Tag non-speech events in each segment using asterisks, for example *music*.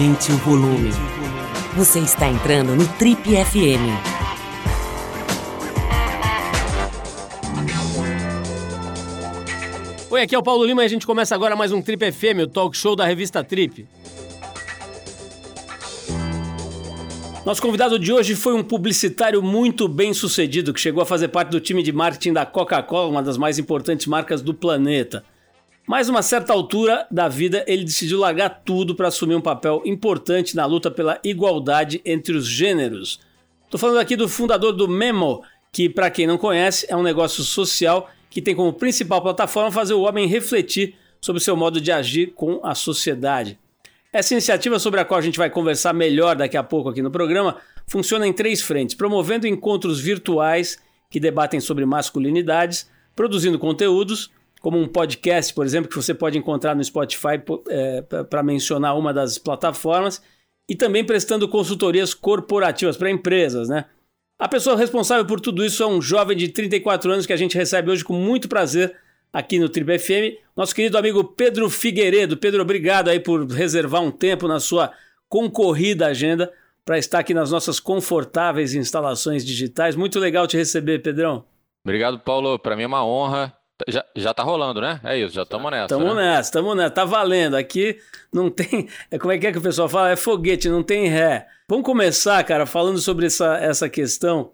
Aumente o volume. Você está entrando no Trip FM. Oi, aqui é o Paulo Lima e a gente começa agora mais um Trip FM, o talk show da revista Trip. Nosso convidado de hoje foi um publicitário muito bem sucedido que chegou a fazer parte do time de marketing da Coca-Cola, uma das mais importantes marcas do planeta. Mas uma certa altura da vida ele decidiu largar tudo para assumir um papel importante na luta pela igualdade entre os gêneros. Estou falando aqui do fundador do Memo, que para quem não conhece é um negócio social que tem como principal plataforma fazer o homem refletir sobre seu modo de agir com a sociedade. Essa iniciativa sobre a qual a gente vai conversar melhor daqui a pouco aqui no programa funciona em três frentes: promovendo encontros virtuais que debatem sobre masculinidades, produzindo conteúdos, como um podcast, por exemplo, que você pode encontrar no Spotify é, para mencionar uma das plataformas, e também prestando consultorias corporativas para empresas, né? A pessoa responsável por tudo isso é um jovem de 34 anos que a gente recebe hoje com muito prazer aqui no Triple FM, nosso querido amigo Pedro Figueiredo. Pedro, obrigado aí por reservar um tempo na sua concorrida agenda para estar aqui nas nossas confortáveis instalações digitais. Muito legal te receber, Pedrão. Obrigado, Paulo. Para mim é uma honra. Já, já tá rolando, né? É isso, já estamos nessa. Estamos né? nessa, estamos nessa. Tá valendo. Aqui não tem. É, como é que é que o pessoal fala? É foguete, não tem ré. Vamos começar, cara, falando sobre essa, essa questão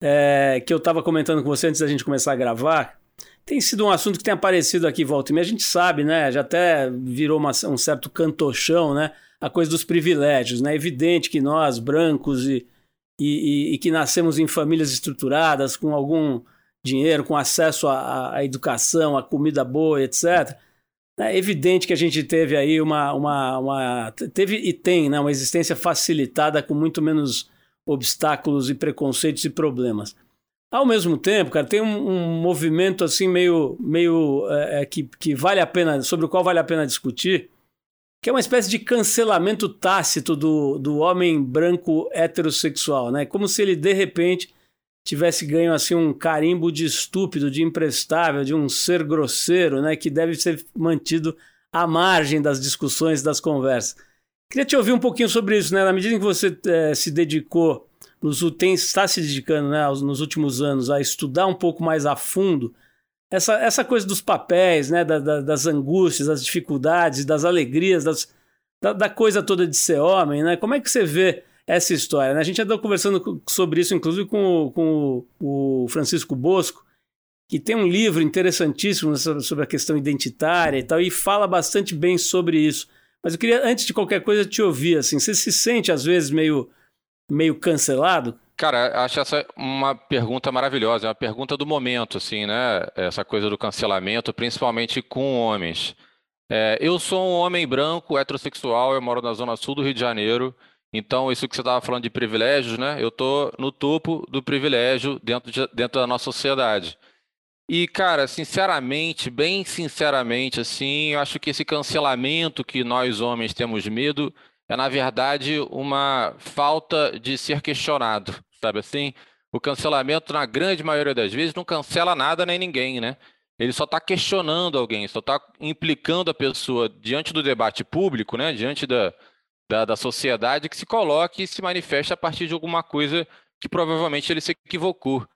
é, que eu estava comentando com você antes da gente começar a gravar tem sido um assunto que tem aparecido aqui volta e meia. A gente sabe, né? Já até virou uma, um certo cantochão, né? A coisa dos privilégios, né? É evidente que nós, brancos e, e, e, que nascemos em famílias estruturadas, com algum dinheiro, com acesso à, educação, à comida boa, etc. É evidente que a gente teve aí uma, uma, uma teve e tem né, uma existência facilitada com muito menos obstáculos e preconceitos e problemas. Ao mesmo tempo, cara, tem um, um movimento assim meio, meio é, é, que, que vale a pena, sobre o qual vale a pena discutir, que é uma espécie de cancelamento tácito do, do homem branco heterossexual, né? Como se ele de repente tivesse ganho assim um carimbo de estúpido, de imprestável, de um ser grosseiro, né? Que deve ser mantido à margem das discussões, das conversas. Queria te ouvir um pouquinho sobre isso, né? Na medida em que você é, se dedicou nos, tem, está se dedicando né, nos últimos anos a estudar um pouco mais a fundo essa, essa coisa dos papéis, né, da, da, das angústias, das dificuldades, das alegrias, das, da, da, coisa toda de ser homem, né? Como é que você vê essa história? Né? A gente andou conversando sobre isso, inclusive, com, o, com o Francisco Bosco, que tem um livro interessantíssimo sobre a questão identitária e tal, e fala bastante bem sobre isso. Mas eu queria, antes de qualquer coisa, te ouvir, assim, você se sente, às vezes, meio meio cancelado? Cara, acho essa uma pergunta maravilhosa, é uma pergunta do momento, assim, né? Essa coisa do cancelamento, principalmente com homens. É, eu sou um homem branco, heterossexual, eu moro na zona sul do Rio de Janeiro, então isso que você estava falando de privilégios, né? Eu tô no topo do privilégio dentro, de, dentro da nossa sociedade. E, cara, sinceramente, bem sinceramente, assim, eu acho que esse cancelamento que nós homens temos medo é, na verdade, uma falta de ser questionado, sabe assim? O cancelamento, na grande maioria das vezes, não cancela nada nem ninguém, né? Ele só está questionando alguém, só está implicando a pessoa diante do debate público, né? diante da, da, da sociedade, que se coloque e se manifeste a partir de alguma coisa que provavelmente ele se equivocou.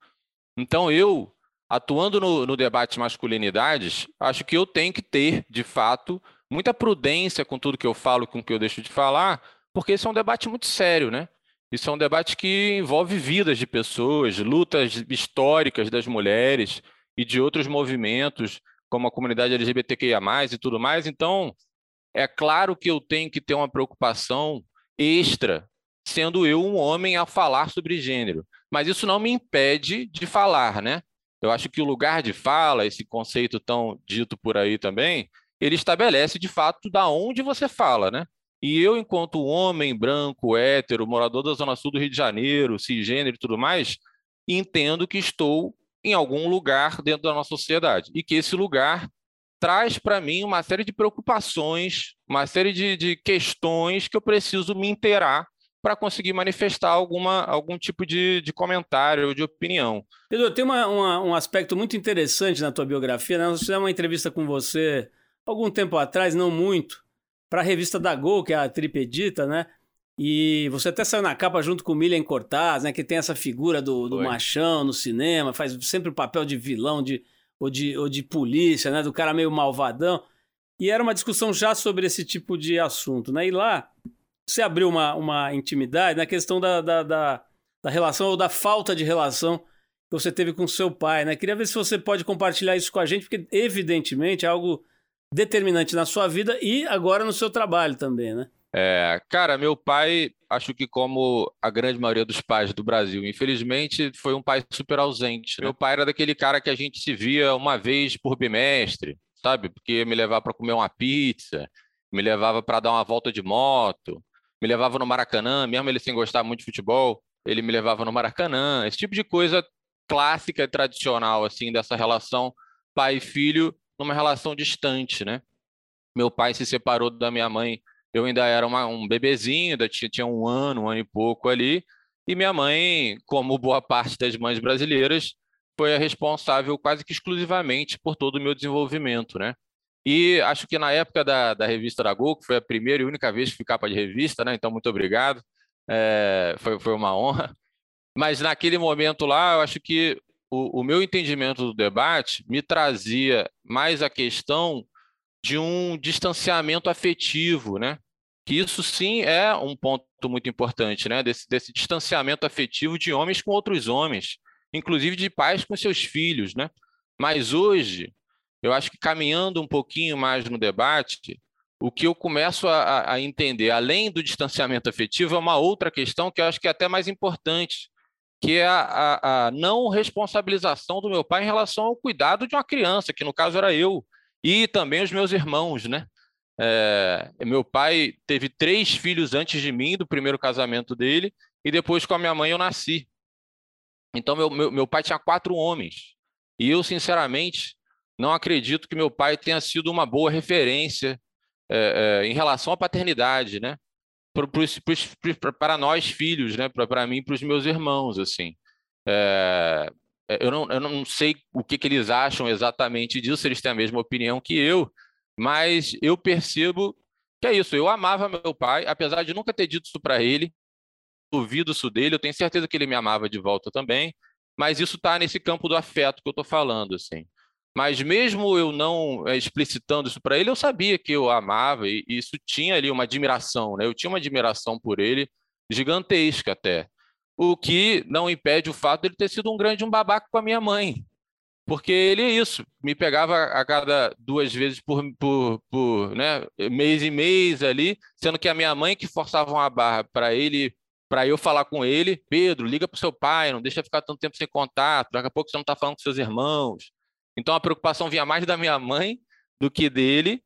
Então, eu, atuando no, no debate masculinidades, acho que eu tenho que ter, de fato, muita prudência com tudo que eu falo, com o que eu deixo de falar, porque esse é um debate muito sério, né? Isso é um debate que envolve vidas de pessoas, lutas históricas das mulheres e de outros movimentos, como a comunidade LGBTQIA+, e tudo mais. Então, é claro que eu tenho que ter uma preocupação extra, sendo eu um homem a falar sobre gênero. Mas isso não me impede de falar, né? Eu acho que o lugar de fala, esse conceito tão dito por aí também, ele estabelece de fato da onde você fala, né? E eu, enquanto homem branco, hétero, morador da Zona Sul do Rio de Janeiro, cisgênero e tudo mais, entendo que estou em algum lugar dentro da nossa sociedade e que esse lugar traz para mim uma série de preocupações, uma série de, de questões que eu preciso me inteirar para conseguir manifestar alguma, algum tipo de, de comentário ou de opinião. Pedro, tem uma, uma, um aspecto muito interessante na tua biografia. Né? Nós fizemos uma entrevista com você algum tempo atrás, não muito, para a revista da Gol, que é a Tripedita, né? E você até saiu na capa junto com o Milian Cortaz, né? Que tem essa figura do, do machão no cinema, faz sempre o papel de vilão de, ou, de, ou de polícia, né? Do cara meio malvadão. E era uma discussão já sobre esse tipo de assunto, né? E lá você abriu uma, uma intimidade na questão da, da, da, da relação ou da falta de relação que você teve com seu pai, né? Queria ver se você pode compartilhar isso com a gente, porque evidentemente é algo determinante na sua vida e agora no seu trabalho também, né? É, cara, meu pai, acho que como a grande maioria dos pais do Brasil, infelizmente, foi um pai super ausente. Né? Meu pai era daquele cara que a gente se via uma vez por bimestre, sabe? Porque me levava para comer uma pizza, me levava para dar uma volta de moto, me levava no Maracanã, mesmo ele sem gostar muito de futebol, ele me levava no Maracanã, esse tipo de coisa clássica e tradicional assim dessa relação pai filho numa relação distante, né? Meu pai se separou da minha mãe eu ainda era uma, um bebezinho, ainda tinha, tinha um ano, um ano e pouco ali, e minha mãe, como boa parte das mães brasileiras, foi a responsável quase que exclusivamente por todo o meu desenvolvimento, né? E acho que na época da, da revista da Gol, que foi a primeira e única vez que fui capa de revista, né? Então, muito obrigado. É, foi, foi uma honra. Mas naquele momento lá, eu acho que o, o meu entendimento do debate me trazia mais a questão de um distanciamento afetivo, né? Que isso sim é um ponto muito importante, né? Desse, desse distanciamento afetivo de homens com outros homens, inclusive de pais com seus filhos, né? Mas hoje, eu acho que caminhando um pouquinho mais no debate, o que eu começo a, a, entender, além do distanciamento afetivo, é uma outra questão que eu acho que é até mais importante, que é a, a, a, não responsabilização do meu pai em relação ao cuidado de uma criança, que no caso era eu e também os meus irmãos, né? É, meu pai teve três filhos antes de mim, do primeiro casamento dele, e depois com a minha mãe eu nasci. Então, meu, meu, meu pai tinha quatro homens. E eu, sinceramente, não acredito que meu pai tenha sido uma boa referência é, é, em relação à paternidade, né? Pro, para nós filhos, né? Para mim e para os meus irmãos, assim. É, eu não, eu não sei o que, que eles acham exatamente disso, eles têm a mesma opinião que eu, mas eu percebo que é isso. Eu amava meu pai, apesar de nunca ter dito isso para ele, ouvido isso dele, eu tenho certeza que ele me amava de volta também, mas isso está nesse campo do afeto que eu estou falando, assim. Mas mesmo eu não é, explicitando isso para ele, eu sabia que eu amava e isso tinha ali uma admiração, né? Eu tinha uma admiração por ele gigantesca até o que não impede o fato de ele ter sido um grande um babaca com a minha mãe. Porque ele é isso, me pegava a cada duas vezes por, por, por né, mês e mês ali, sendo que a minha mãe que forçava uma barra para ele, para eu falar com ele, Pedro, liga para o seu pai, não deixa ficar tanto tempo sem contato, daqui a pouco você não está falando com seus irmãos. Então a preocupação vinha mais da minha mãe do que dele,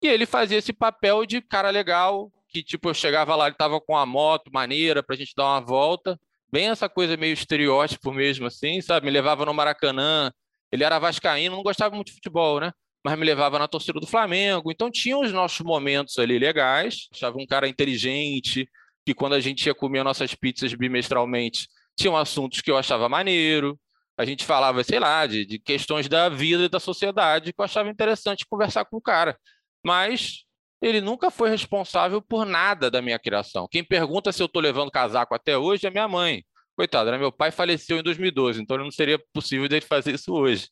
e ele fazia esse papel de cara legal, que tipo, eu chegava lá, ele estava com a moto maneira para a gente dar uma volta, bem essa coisa meio estereótipo mesmo, assim, sabe? Me levava no Maracanã, ele era vascaíno, não gostava muito de futebol, né? Mas me levava na torcida do Flamengo. Então tinha os nossos momentos ali legais. Achava um cara inteligente, que quando a gente ia comer nossas pizzas bimestralmente, tinham assuntos que eu achava maneiro. A gente falava, sei lá, de, de questões da vida e da sociedade que eu achava interessante conversar com o cara. Mas ele nunca foi responsável por nada da minha criação. Quem pergunta se eu estou levando casaco até hoje é minha mãe. Coitado, né? meu pai faleceu em 2012, então não seria possível dele fazer isso hoje.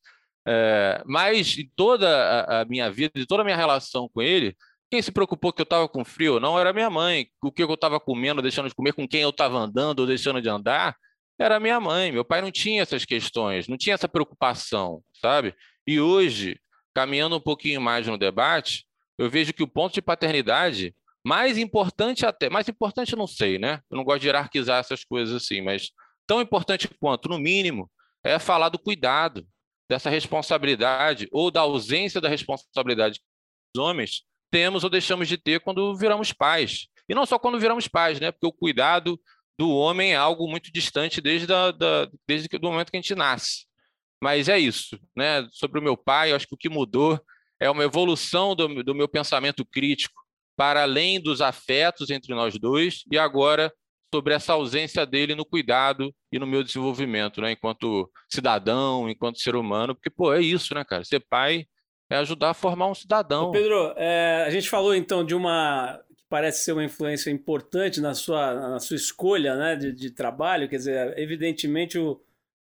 É, mas em toda a, minha vida, em toda a minha relação com ele, quem se preocupou que eu estava com frio ou não era minha mãe. O que eu estava comendo, deixando de comer, com quem eu estava andando ou deixando de andar, era minha mãe. Meu pai não tinha essas questões, não tinha essa preocupação, sabe? E hoje, caminhando um pouquinho mais no debate, eu vejo que o ponto de paternidade, mais importante até, mais importante não sei, né? Eu não gosto de hierarquizar essas coisas assim, mas tão importante quanto, no mínimo, é falar do cuidado, dessa responsabilidade ou da ausência da responsabilidade que os homens temos ou deixamos de ter quando viramos pais. E não só quando viramos pais, né? Porque o cuidado do homem é algo muito distante desde, a, da, desde o momento que a gente nasce. Mas é isso, né? Sobre o meu pai, eu acho que o que mudou é uma evolução do, do meu pensamento crítico para além dos afetos entre nós dois e agora sobre essa ausência dele no cuidado e no meu desenvolvimento, né? Enquanto cidadão, enquanto ser humano, porque pô, é isso, né, cara? Ser pai é ajudar a formar um cidadão. Ô Pedro, é, a gente falou então de uma que parece ser uma influência importante na sua, na sua escolha né, de, de trabalho, quer dizer, evidentemente o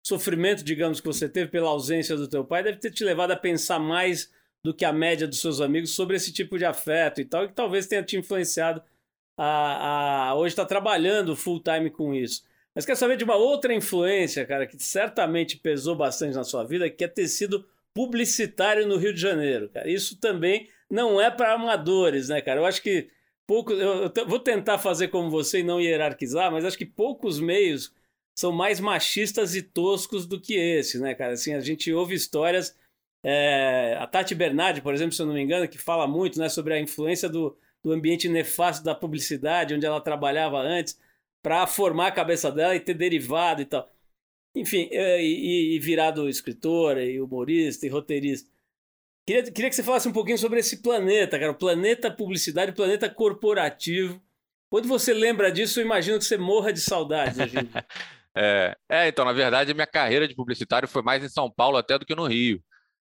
sofrimento, digamos, que você teve pela ausência do teu pai deve ter te levado a pensar mais do que a média dos seus amigos sobre esse tipo de afeto e tal, e que talvez tenha te influenciado a, a hoje estar tá trabalhando full time com isso. Mas quer saber de uma outra influência, cara, que certamente pesou bastante na sua vida, que é ter sido publicitário no Rio de Janeiro, cara. Isso também não é para amadores, né, cara? Eu acho que pouco, eu, eu vou tentar fazer como você e não hierarquizar, mas acho que poucos meios são mais machistas e toscos do que esse, né, cara? Assim, a gente ouve histórias é, a Tati Bernardi, por exemplo, se eu não me engano, que fala muito né, sobre a influência do, do ambiente nefasto da publicidade, onde ela trabalhava antes, para formar a cabeça dela e ter derivado e tal. Enfim, é, e, e virado escritora, e humorista, e roteirista. Queria, queria que você falasse um pouquinho sobre esse planeta, cara, o planeta publicidade, o planeta corporativo. Quando você lembra disso, eu imagino que você morra de saudade. *laughs* é, é, então, na verdade, minha carreira de publicitário foi mais em São Paulo até do que no Rio.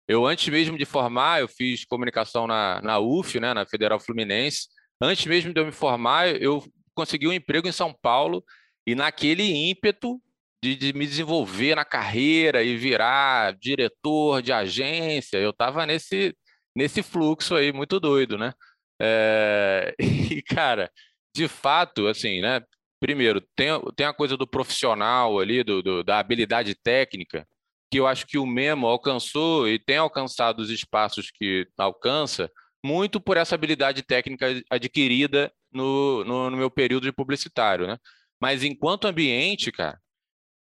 Eu, antes mesmo de formar, eu fiz comunicação na, na UF, né, na Federal Fluminense. Antes mesmo de eu me formar, eu consegui um emprego em São Paulo e naquele ímpeto de, de me desenvolver na carreira e virar diretor de agência, eu estava nesse, nesse fluxo aí muito doido, né? É... *laughs* E, cara, de fato, assim, né? Primeiro, tem, tem a coisa do profissional ali, do, do da habilidade técnica, que eu acho que o Memo alcançou e tem alcançado os espaços que alcança muito por essa habilidade técnica adquirida no, no, no meu período de publicitário, né? Mas enquanto ambiente, cara,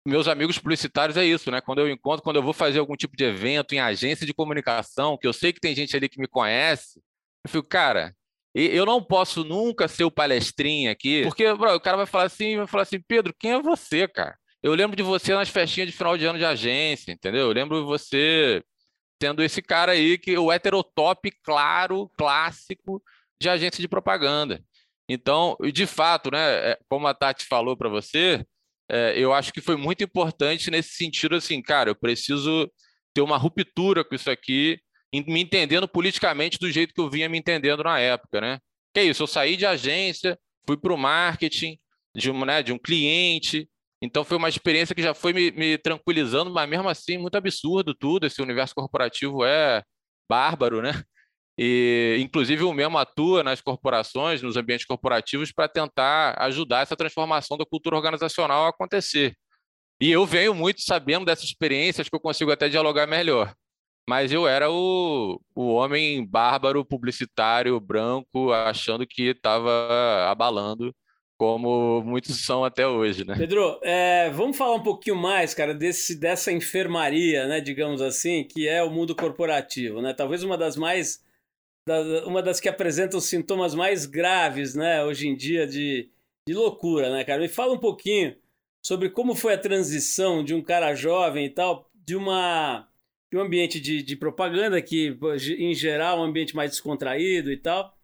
meus amigos publicitários é isso, né? Quando eu encontro, quando eu vou fazer algum tipo de evento em agência de comunicação, que eu sei que tem gente ali que me conhece, eu fico, cara, eu não posso nunca ser o palestrinha aqui, porque bro, o cara vai falar assim, vai falar assim, Pedro, quem é você, cara? Eu lembro de você nas festinhas de final de ano de agência, entendeu? Eu lembro de você tendo esse cara aí que o heterotop claro, clássico de agência de propaganda. Então, de fato, né, é, como a Tati falou para você, é, eu acho que foi muito importante nesse sentido, assim, cara, eu preciso ter uma ruptura com isso aqui, me entendendo politicamente do jeito que eu vinha me entendendo na época, né? Que é isso, eu saí de agência, fui para o marketing de um, né, de um cliente, então foi uma experiência que já foi me, me, tranquilizando, mas mesmo assim muito absurdo tudo. Esse universo corporativo é bárbaro, né? E inclusive o mesmo atua nas corporações, nos ambientes corporativos, para tentar ajudar essa transformação da cultura organizacional a acontecer. E eu venho muito sabendo dessas experiências que eu consigo até dialogar melhor. Mas eu era o, o homem bárbaro, publicitário, branco, achando que estava abalando como muitos são até hoje, né? Pedro, é, vamos falar um pouquinho mais, cara, desse, dessa enfermaria, né, digamos assim, que é o mundo corporativo, né? Talvez uma das mais, da, uma das que apresenta os sintomas mais graves, né, hoje em dia de, de loucura, né, cara? Me fala um pouquinho sobre como foi a transição de um cara jovem e tal, de uma de um ambiente de, de propaganda que, em geral, é um ambiente mais descontraído e tal,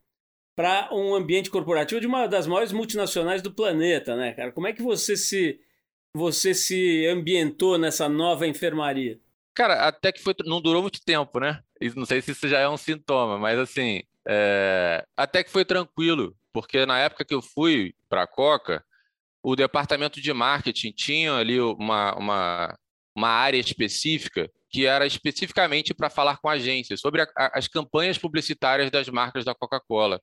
para um ambiente corporativo de uma das maiores multinacionais do planeta, né, cara? Como é que você se você se ambientou nessa nova enfermaria? Cara, até que foi, não durou muito tempo, né? Não sei se isso já é um sintoma, mas assim, é... até que foi tranquilo, porque na época que eu fui para a Coca, o departamento de marketing tinha ali uma, uma, uma área específica que era especificamente para falar com agências sobre a, as campanhas publicitárias das marcas da Coca-Cola.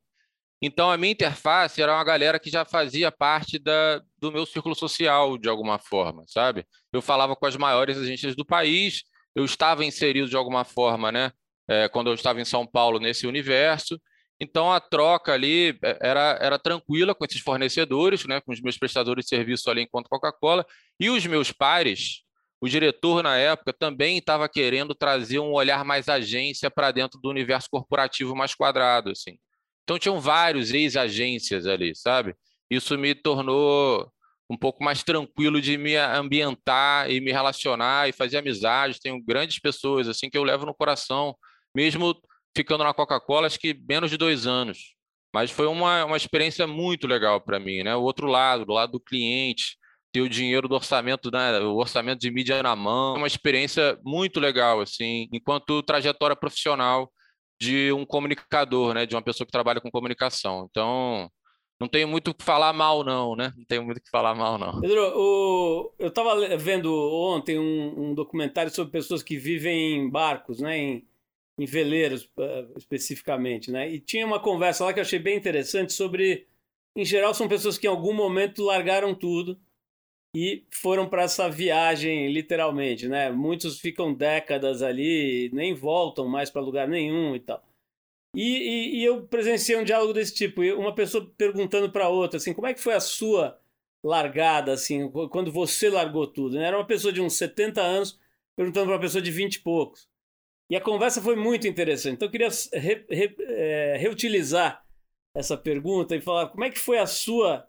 Então, a minha interface era uma galera que já fazia parte da, do meu círculo social, de alguma forma, sabe? Eu falava com as maiores agências do país, eu estava inserido de alguma forma, né? É, quando eu estava em São Paulo, nesse universo. Então, a troca ali é, era, era tranquila com esses fornecedores, né? com os meus prestadores de serviço ali enquanto Coca-Cola. E os meus pares, o diretor, na época, também estava querendo trazer um olhar mais agência para dentro do universo corporativo mais quadrado, assim. Então tinham vários ex-agências ali, sabe? Isso me tornou um pouco mais tranquilo de me ambientar e me relacionar e fazer amizades. Tenho grandes pessoas assim que eu levo no coração, mesmo ficando na Coca-Cola, acho que menos de dois anos. Mas foi uma, uma experiência muito legal para mim, né? O outro lado, do lado do cliente, ter o dinheiro do orçamento, né? o orçamento de mídia na mão, uma experiência muito legal, assim, enquanto trajetória profissional de um comunicador, né? De uma pessoa que trabalha com comunicação. Então, não tenho muito o que falar mal, não, né? Não tenho muito o que falar mal, não. Pedro, o... eu estava vendo ontem um, um, documentário sobre pessoas que vivem em barcos, né? Em, em veleiros, uh, especificamente, né? E tinha uma conversa lá que eu achei bem interessante sobre... Em geral, são pessoas que em algum momento largaram tudo e foram para essa viagem, literalmente, né? Muitos ficam décadas ali, nem voltam mais para lugar nenhum e tal. E, e, e, eu presenciei um diálogo desse tipo, uma pessoa perguntando para outra, assim, como é que foi a sua largada, assim, quando você largou tudo? Né? Era uma pessoa de uns 70 anos perguntando para uma pessoa de 20 e poucos. E a conversa foi muito interessante. Então eu queria re, re, é, reutilizar essa pergunta e falar como é que foi a sua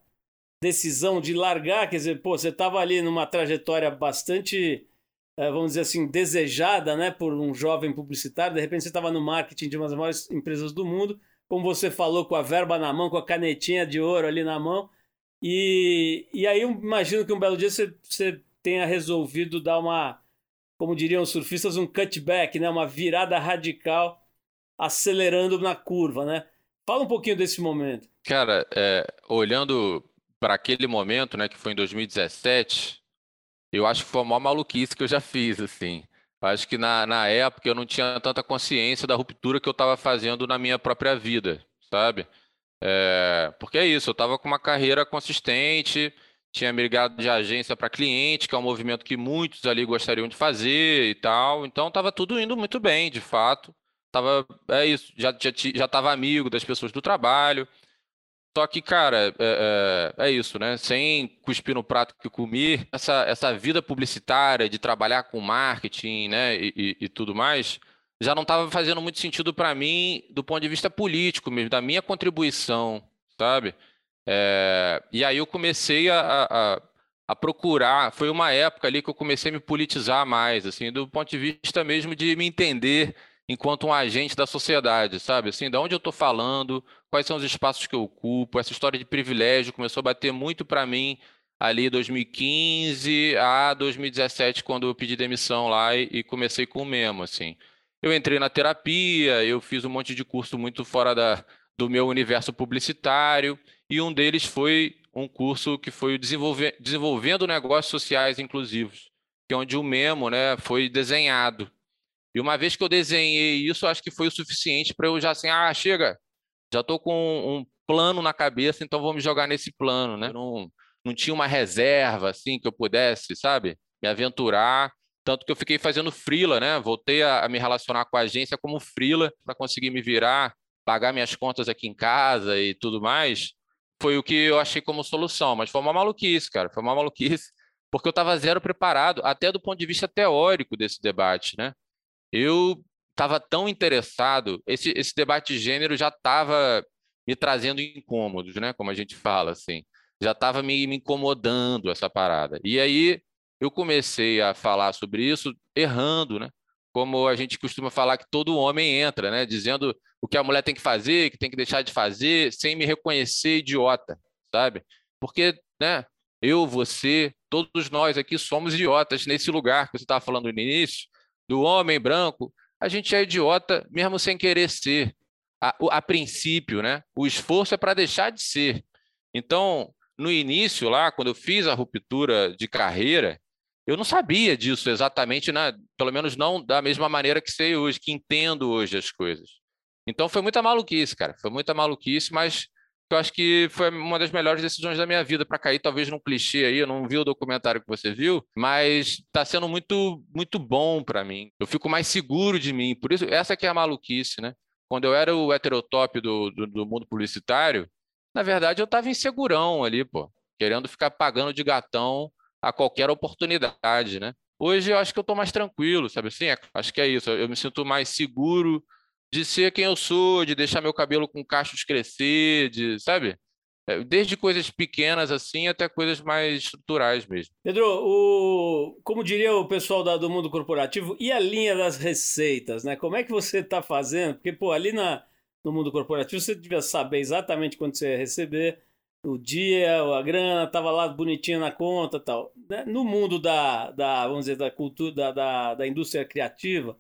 decisão de largar, quer dizer, pô, você estava ali numa trajetória bastante, eh, vamos dizer assim, desejada, né, por um jovem publicitário, de repente você estava no marketing de uma das maiores empresas do mundo, como você falou, com a verba na mão, com a canetinha de ouro ali na mão, e, e aí eu imagino que um belo dia você, você tenha resolvido dar uma, como diriam os surfistas, um cutback, né, uma virada radical, acelerando na curva, né? Fala um pouquinho desse momento. Cara, é, olhando para aquele momento, né, que foi em 2017, eu acho que foi a maior maluquice que eu já fiz, assim. Eu acho que na, na época eu não tinha tanta consciência da ruptura que eu estava fazendo na minha própria vida, sabe? É, porque é isso, eu estava com uma carreira consistente, tinha migrado de agência para cliente, que é um movimento que muitos ali gostariam de fazer e tal. Então estava tudo indo muito bem, de fato. Tava, é isso, já estava já, já amigo das pessoas do trabalho, só que, cara, é, é, é, isso, né? Sem cuspir no prato que comi, essa, essa vida publicitária de trabalhar com marketing, né, e, e, e tudo mais, já não estava fazendo muito sentido para mim do ponto de vista político mesmo, da minha contribuição, sabe? É, e aí eu comecei a, a, a, procurar, foi uma época ali que eu comecei a me politizar mais, assim, do ponto de vista mesmo de me entender enquanto um agente da sociedade, sabe? Assim, da onde eu estou falando, quais são os espaços que eu ocupo, essa história de privilégio começou a bater muito para mim ali 2015 a 2017, quando eu pedi demissão lá e, e comecei com o mesmo, assim. Eu entrei na terapia, eu fiz um monte de curso muito fora da, do meu universo publicitário, e um deles foi um curso que foi desenvolvendo negócios sociais inclusivos, que é onde o Memo né, foi desenhado. E uma vez que eu desenhei isso, acho que foi o suficiente para eu já assim, ah, chega, já estou com um plano na cabeça, então vou me jogar nesse plano, né? não, não tinha uma reserva assim que eu pudesse, sabe, me aventurar. Tanto que eu fiquei fazendo frila, né? Voltei a, a me relacionar com a agência como frila para conseguir me virar, pagar minhas contas aqui em casa e tudo mais. Foi o que eu achei como solução, mas foi uma maluquice, cara. Foi uma maluquice, porque eu estava zero preparado, até do ponto de vista teórico desse debate, né? Eu estava tão interessado, esse, esse debate de gênero já estava me trazendo incômodos, né? Como a gente fala assim, já estava me, me incomodando essa parada. E aí eu comecei a falar sobre isso errando, né? Como a gente costuma falar que todo homem entra, né? Dizendo o que a mulher tem que fazer, que tem que deixar de fazer, sem me reconhecer idiota, sabe? Porque, né? Eu, você, todos nós aqui somos idiotas nesse lugar que você estava falando no início, do homem branco, a gente é idiota mesmo sem querer ser. A, a princípio, né? O esforço é para deixar de ser. Então, no início lá, quando eu fiz a ruptura de carreira, eu não sabia disso exatamente, né? pelo menos não da mesma maneira que sei hoje, que entendo hoje as coisas. Então foi muita maluquice, cara. Foi muita maluquice, mas eu acho que foi uma das melhores decisões da minha vida para cair talvez num clichê aí, eu não vi o documentário que você viu, mas está sendo muito muito bom para mim. Eu fico mais seguro de mim. Por isso essa que é a maluquice, né? Quando eu era o heterotop do, do, do mundo publicitário, na verdade eu estava insegurão ali, pô, querendo ficar pagando de gatão a qualquer oportunidade, né? Hoje eu acho que eu estou mais tranquilo, sabe assim? Acho que é isso. Eu me sinto mais seguro de ser quem eu sou, de deixar meu cabelo com cachos crescer, de, sabe? É, desde coisas pequenas assim até coisas mais estruturais mesmo. Pedro, o, como diria o pessoal da, do mundo corporativo, e a linha das receitas, né? Como é que você está fazendo? Porque, pô, ali na, no mundo corporativo você devia saber exatamente quando você ia receber, o dia, a grana, estava lá bonitinha na conta tal. Né? No mundo da, da, vamos dizer, da cultura, da, da, da indústria criativa,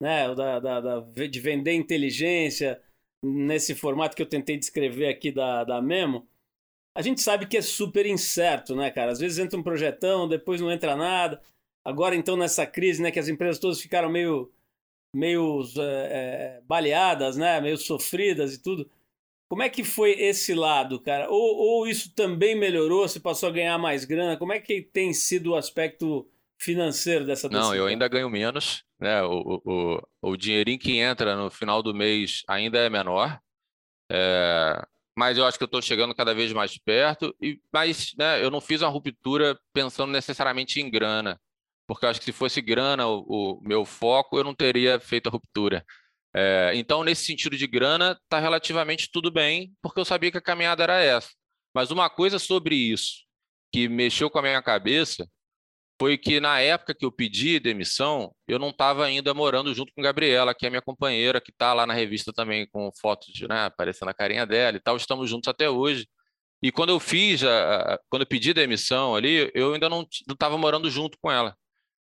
né? Da, da, da, de vender inteligência nesse formato que eu tentei descrever aqui da, da Memo, a gente sabe que é super incerto, né, cara? Às vezes entra um projetão, depois não entra nada. Agora, então, nessa crise, né, que as empresas todas ficaram meio, meio é, baleadas, né, meio sofridas e tudo. Como é que foi esse lado, cara? Ou, ou isso também melhorou? Você passou a ganhar mais grana? Como é que tem sido o aspecto financeiro dessa decisão? Não, eu ainda ganho menos. Né? O, o, o dinheirinho que entra no final do mês ainda é menor. É, mas eu acho que eu estou chegando cada vez mais perto. E, mas né, eu não fiz uma ruptura pensando necessariamente em grana, porque eu acho que se fosse grana o, o meu foco, eu não teria feito a ruptura. É, então, nesse sentido de grana, está relativamente tudo bem, porque eu sabia que a caminhada era essa. Mas uma coisa sobre isso que mexeu com a minha cabeça foi que na época que eu pedi demissão, eu não estava ainda morando junto com a Gabriela, que é minha companheira, que está lá na revista também com fotos de, né, aparecendo a carinha dela e tal. Estamos juntos até hoje. E quando eu fiz, a, quando eu pedi demissão ali, eu ainda não estava morando junto com ela.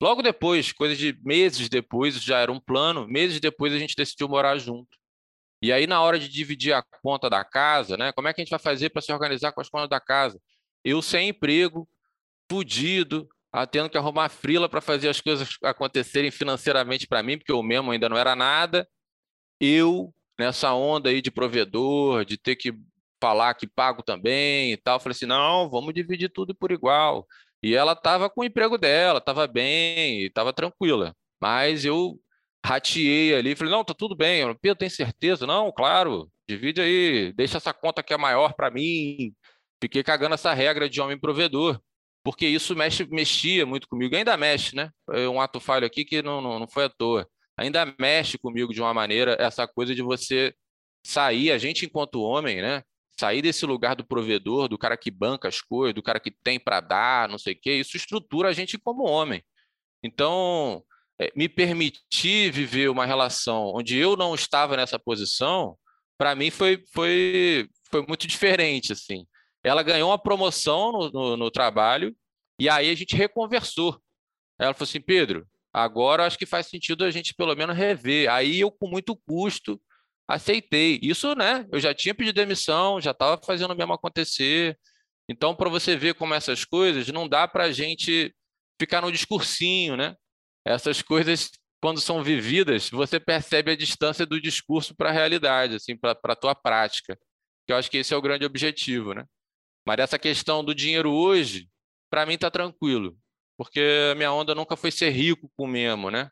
Logo depois, coisa de meses depois, já era um plano, meses depois a gente decidiu morar junto. E aí, na hora de dividir a conta da casa, né? Como é que a gente vai fazer para se organizar com as contas da casa? Eu sem emprego, fudido, tendo que arrumar frila para fazer as coisas acontecerem financeiramente para mim, porque eu mesmo ainda não era nada. Eu, nessa onda aí de provedor, de ter que falar que pago também e tal, falei assim: não, vamos dividir tudo por igual. E ela estava com o emprego dela, estava bem, estava tranquila. Mas eu rateei ali, falei, não, tá tudo bem. Eu, Pedro, tem certeza? Não, claro, divide aí, deixa essa conta que é maior para mim. Fiquei cagando essa regra de homem provedor, porque isso mexe, mexia muito comigo, ainda mexe, né? Um ato falho aqui que não, não, não foi à toa. Ainda mexe comigo de uma maneira essa coisa de você sair, a gente enquanto homem, né? sair desse lugar do provedor, do cara que banca as coisas, do cara que tem para dar, não sei o quê, isso estrutura a gente como homem. Então, é, me permitir viver uma relação onde eu não estava nessa posição, para mim foi, foi, foi muito diferente, assim. Ela ganhou uma promoção no, no, no trabalho e aí a gente reconversou. Ela falou assim, Pedro, agora acho que faz sentido a gente pelo menos rever. Aí eu, com muito custo, aceitei. Isso, né? Eu já tinha pedido demissão, já estava fazendo o mesmo acontecer. Então, para você ver como essas coisas, não dá para a gente ficar no discursinho, né? Essas coisas, quando são vividas, você percebe a distância do discurso para a realidade, assim, para a tua prática. Que eu acho que esse é o grande objetivo, né? Mas essa questão do dinheiro hoje, para mim está tranquilo, porque minha onda nunca foi ser rico com mesmo, né?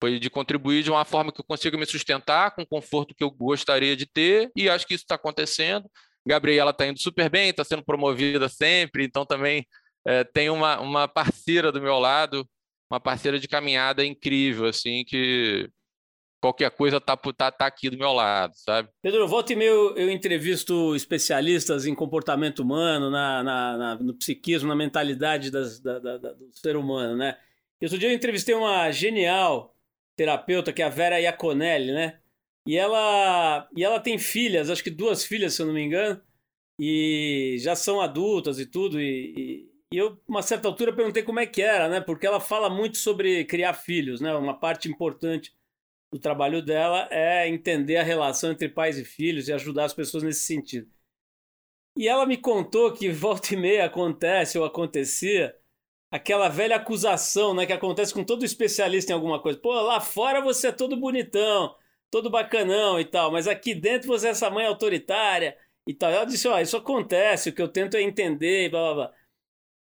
Foi de contribuir de uma forma que eu consiga me sustentar com o conforto que eu gostaria de ter, e acho que isso está acontecendo. Gabriela está indo super bem, está sendo promovida sempre, então também é, tem uma, uma parceira do meu lado, uma parceira de caminhada incrível, assim, que qualquer coisa tá, tá, tá aqui do meu lado, sabe? Pedro, volta e meio eu entrevisto especialistas em comportamento humano, na, na, na no psiquismo, na mentalidade das, da, da, do ser humano, né? E outro dia eu entrevistei uma genial terapeuta, que é a Vera Iaconelli, né? E ela, e ela tem filhas, acho que duas filhas, se eu não me engano, e já são adultas e tudo. E, e, e eu, uma certa altura, perguntei como é que era, né? Porque ela fala muito sobre criar filhos, né? Uma parte importante do trabalho dela é entender a relação entre pais e filhos e ajudar as pessoas nesse sentido. E ela me contou que volta e meia acontece ou acontecia aquela velha acusação, né, que acontece com todo especialista em alguma coisa. Pô, lá fora você é todo bonitão, todo bacanão e tal, mas aqui dentro você é essa mãe autoritária e tal. Ela disse, ó, isso acontece, o que eu tento é entender, blá blá blá.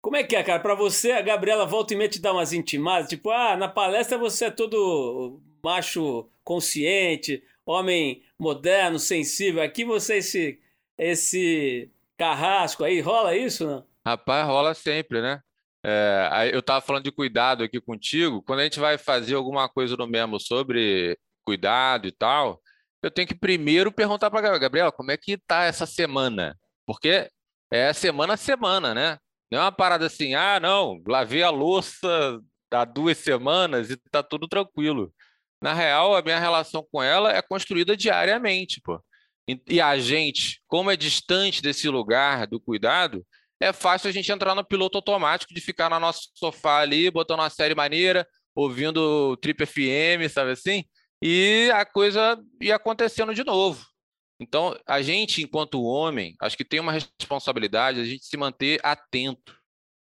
Como é que é, cara? Para você, a Gabriela volta e meia te dá umas intimadas, tipo, ah, na palestra você é todo macho consciente, homem moderno, sensível. Aqui você esse, esse carrasco aí, rola isso, não? Rapaz, rola sempre, né? É, eu estava falando de cuidado aqui contigo. Quando a gente vai fazer alguma coisa no mesmo sobre cuidado e tal, eu tenho que primeiro perguntar para a Gabriela como é que está essa semana. Porque é semana a semana, né? Não é uma parada assim, ah, não, lavei a louça há duas semanas e está tudo tranquilo. Na real, a minha relação com ela é construída diariamente, pô. E a gente, como é distante desse lugar do cuidado, é fácil a gente entrar no piloto automático de ficar no nosso sofá ali, botando uma série maneira, ouvindo Trip FM, sabe assim? e a coisa ia acontecendo de novo. Então, a gente, enquanto homem, acho que tem uma responsabilidade a gente se manter atento.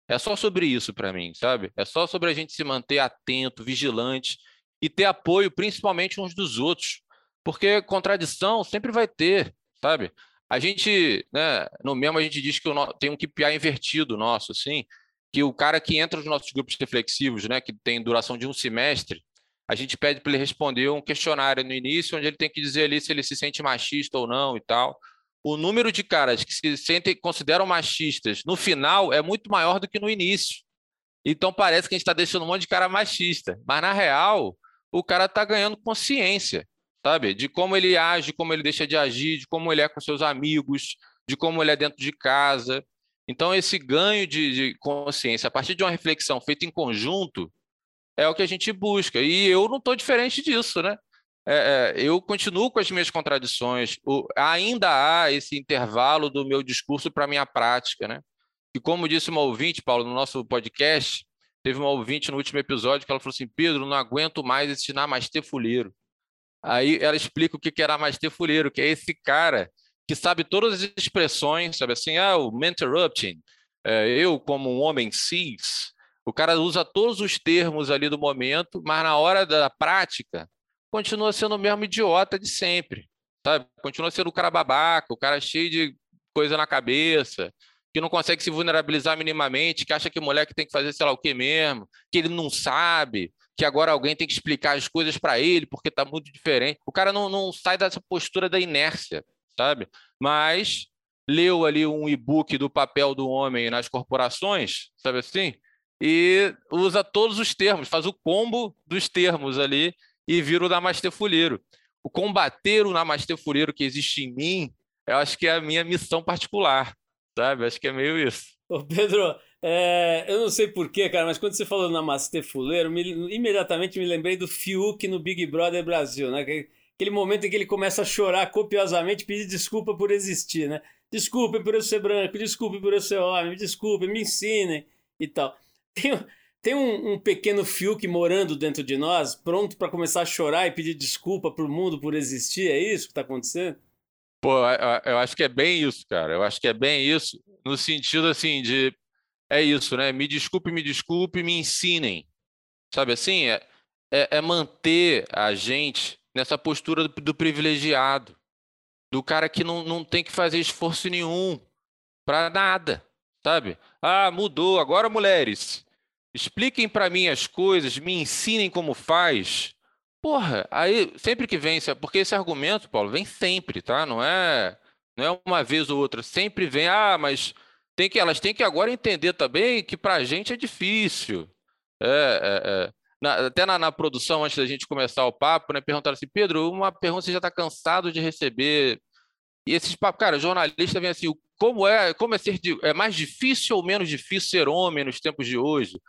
É só sobre isso para mim, sabe? É só sobre a gente se manter atento, vigilante e ter apoio, principalmente uns dos outros. Porque contradição sempre vai ter, sabe? A gente, né, no mesmo a gente diz que tem um KPI invertido nosso, assim, que o cara que entra nos nossos grupos reflexivos, né, que tem duração de um semestre, a gente pede para ele responder um questionário no início, onde ele tem que dizer ali se ele se sente machista ou não e tal. O número de caras que se sentem, consideram machistas no final é muito maior do que no início. Então parece que a gente está deixando um monte de cara machista, mas na real o cara está ganhando consciência sabe? De como ele age, como ele deixa de agir, de como ele é com seus amigos, de como ele é dentro de casa. Então, esse ganho de, de consciência, a partir de uma reflexão feita em conjunto, é o que a gente busca. E eu não estou diferente disso, né? É, é, eu continuo com as minhas contradições. O, ainda há esse intervalo do meu discurso para a minha prática, né? E como disse uma ouvinte, Paulo, no nosso podcast, teve uma ouvinte no último episódio que ela falou assim: Pedro, não aguento mais esse namastê fuleiro. Aí ela explica o que era Namastê Fuleiro, que é esse cara que sabe todas as expressões, sabe assim, ah, o interrupting, é, eu como um homem cis, o cara usa todos os termos ali do momento, mas na hora da prática continua sendo o mesmo idiota de sempre, sabe? Continua sendo o cara babaca, o cara cheio de coisa na cabeça, que não consegue se vulnerabilizar minimamente, que acha que o moleque tem que fazer sei lá o que mesmo, que ele não sabe, que agora alguém tem que explicar as coisas para ele porque está muito diferente. O cara não, não sai dessa postura da inércia, sabe? Mas leu ali um e-book do papel do homem nas corporações, sabe assim? E usa todos os termos, faz o combo dos termos ali e vira o Namastê Fuleiro. O combater o Namastê Fuleiro que existe em mim, eu acho que é a minha missão particular, sabe? Acho que é meio isso. Ô Pedro, é, eu não sei porquê, cara, mas quando você falou Namastê Fuleiro, me, imediatamente me lembrei do Fiuk no Big Brother Brasil, né? Aquele momento em que ele começa a chorar copiosamente, pedir desculpa por existir, né? Desculpe por eu ser branco, desculpe por eu ser homem, desculpe, me ensinem e tal. Tem, tem um, um pequeno Fiuk morando dentro de nós, pronto para começar a chorar e pedir desculpa pro mundo por existir, é isso que está acontecendo? Pô, eu acho que é bem isso, cara. Eu acho que é bem isso, no sentido assim de é isso, né? Me desculpe, me desculpe, me ensinem. Sabe assim? É, é, é manter a gente nessa postura do, do, privilegiado, do cara que não, não tem que fazer esforço nenhum para nada, sabe? Ah, mudou. Agora, mulheres, expliquem para mim as coisas, me ensinem como faz. Porra, aí sempre que vem, porque esse argumento, Paulo, vem sempre, tá? Não é, não é uma vez ou outra, sempre vem, ah, mas tem que, elas têm que agora entender também que para a gente é difícil. É, é, é. Na, até na, na, produção, antes da gente começar o papo, né, perguntaram assim, Pedro, uma pergunta você já está cansado de receber. E esses papos, cara, jornalista vem assim, como é, como é ser é mais difícil ou menos difícil ser homem nos tempos de hoje?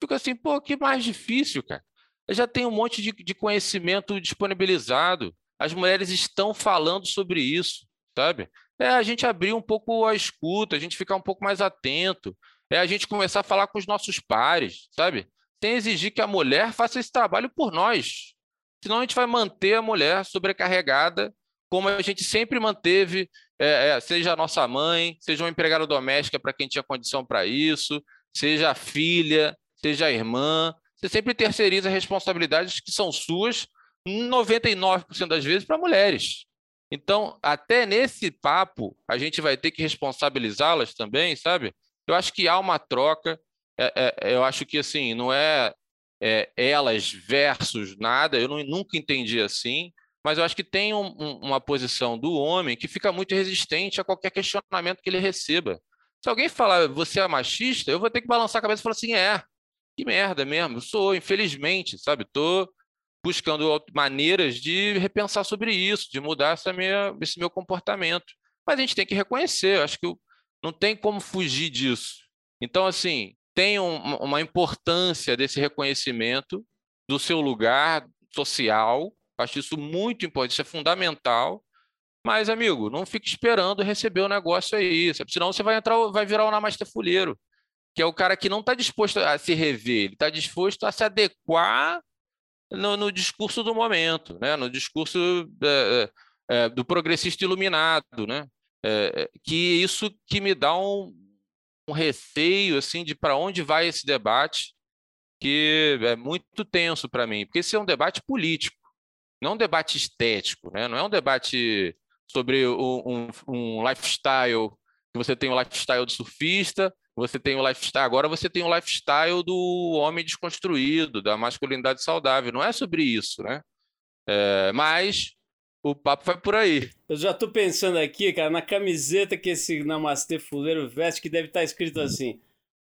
Fica assim, pô, que mais difícil, cara? Já tem um monte de, de conhecimento disponibilizado. As mulheres estão falando sobre isso, sabe? é a gente abrir um pouco a escuta, a gente ficar um pouco mais atento, é a gente começar a falar com os nossos pares, sabe? Sem exigir que a mulher faça esse trabalho por nós. Senão a gente vai manter a mulher sobrecarregada, como a gente sempre manteve, é, é, seja a nossa mãe, seja uma empregada doméstica para quem tinha condição para isso, seja a filha, seja a irmã. Você sempre terceiriza responsabilidades que são suas, 99% das vezes, para mulheres. Então, até nesse papo, a gente vai ter que responsabilizá-las também, sabe? Eu acho que há uma troca. É, é, eu acho que, assim, não é, é, elas versus nada, eu não, nunca entendi assim, mas eu acho que tem um, um, uma posição do homem que fica muito resistente a qualquer questionamento que ele receba. Se alguém falar, você é machista, eu vou ter que balançar a cabeça e falar assim, é, que merda mesmo, sou, infelizmente, sabe? Tô, buscando maneiras de repensar sobre isso, de mudar essa minha, esse meu comportamento. Mas a gente tem que reconhecer, acho que não tem como fugir disso. Então, assim, tem um, uma importância desse reconhecimento do seu lugar social, acho isso muito importante, isso é fundamental. Mas, amigo, não fique esperando receber o negócio aí, sabe? senão você vai entrar, vai virar o Namaste Fuleiro, que é o cara que não está disposto a se rever, ele está disposto a se adequar no, no discurso do momento, né? no discurso é, é, do progressista iluminado, né? É, que isso que me dá um, um receio assim de para onde vai esse debate, que é muito tenso para mim, porque esse é um debate político, não é um debate estético, né? não é um debate sobre um, um lifestyle, que você tem o lifestyle do surfista, você tem o lifestyle, agora você tem o lifestyle do homem desconstruído, da masculinidade saudável, não é sobre isso, né? É, mas o papo vai por aí. Eu já tô pensando aqui, cara, na camiseta que esse Namastê Fuleiro veste, que deve estar tá escrito assim: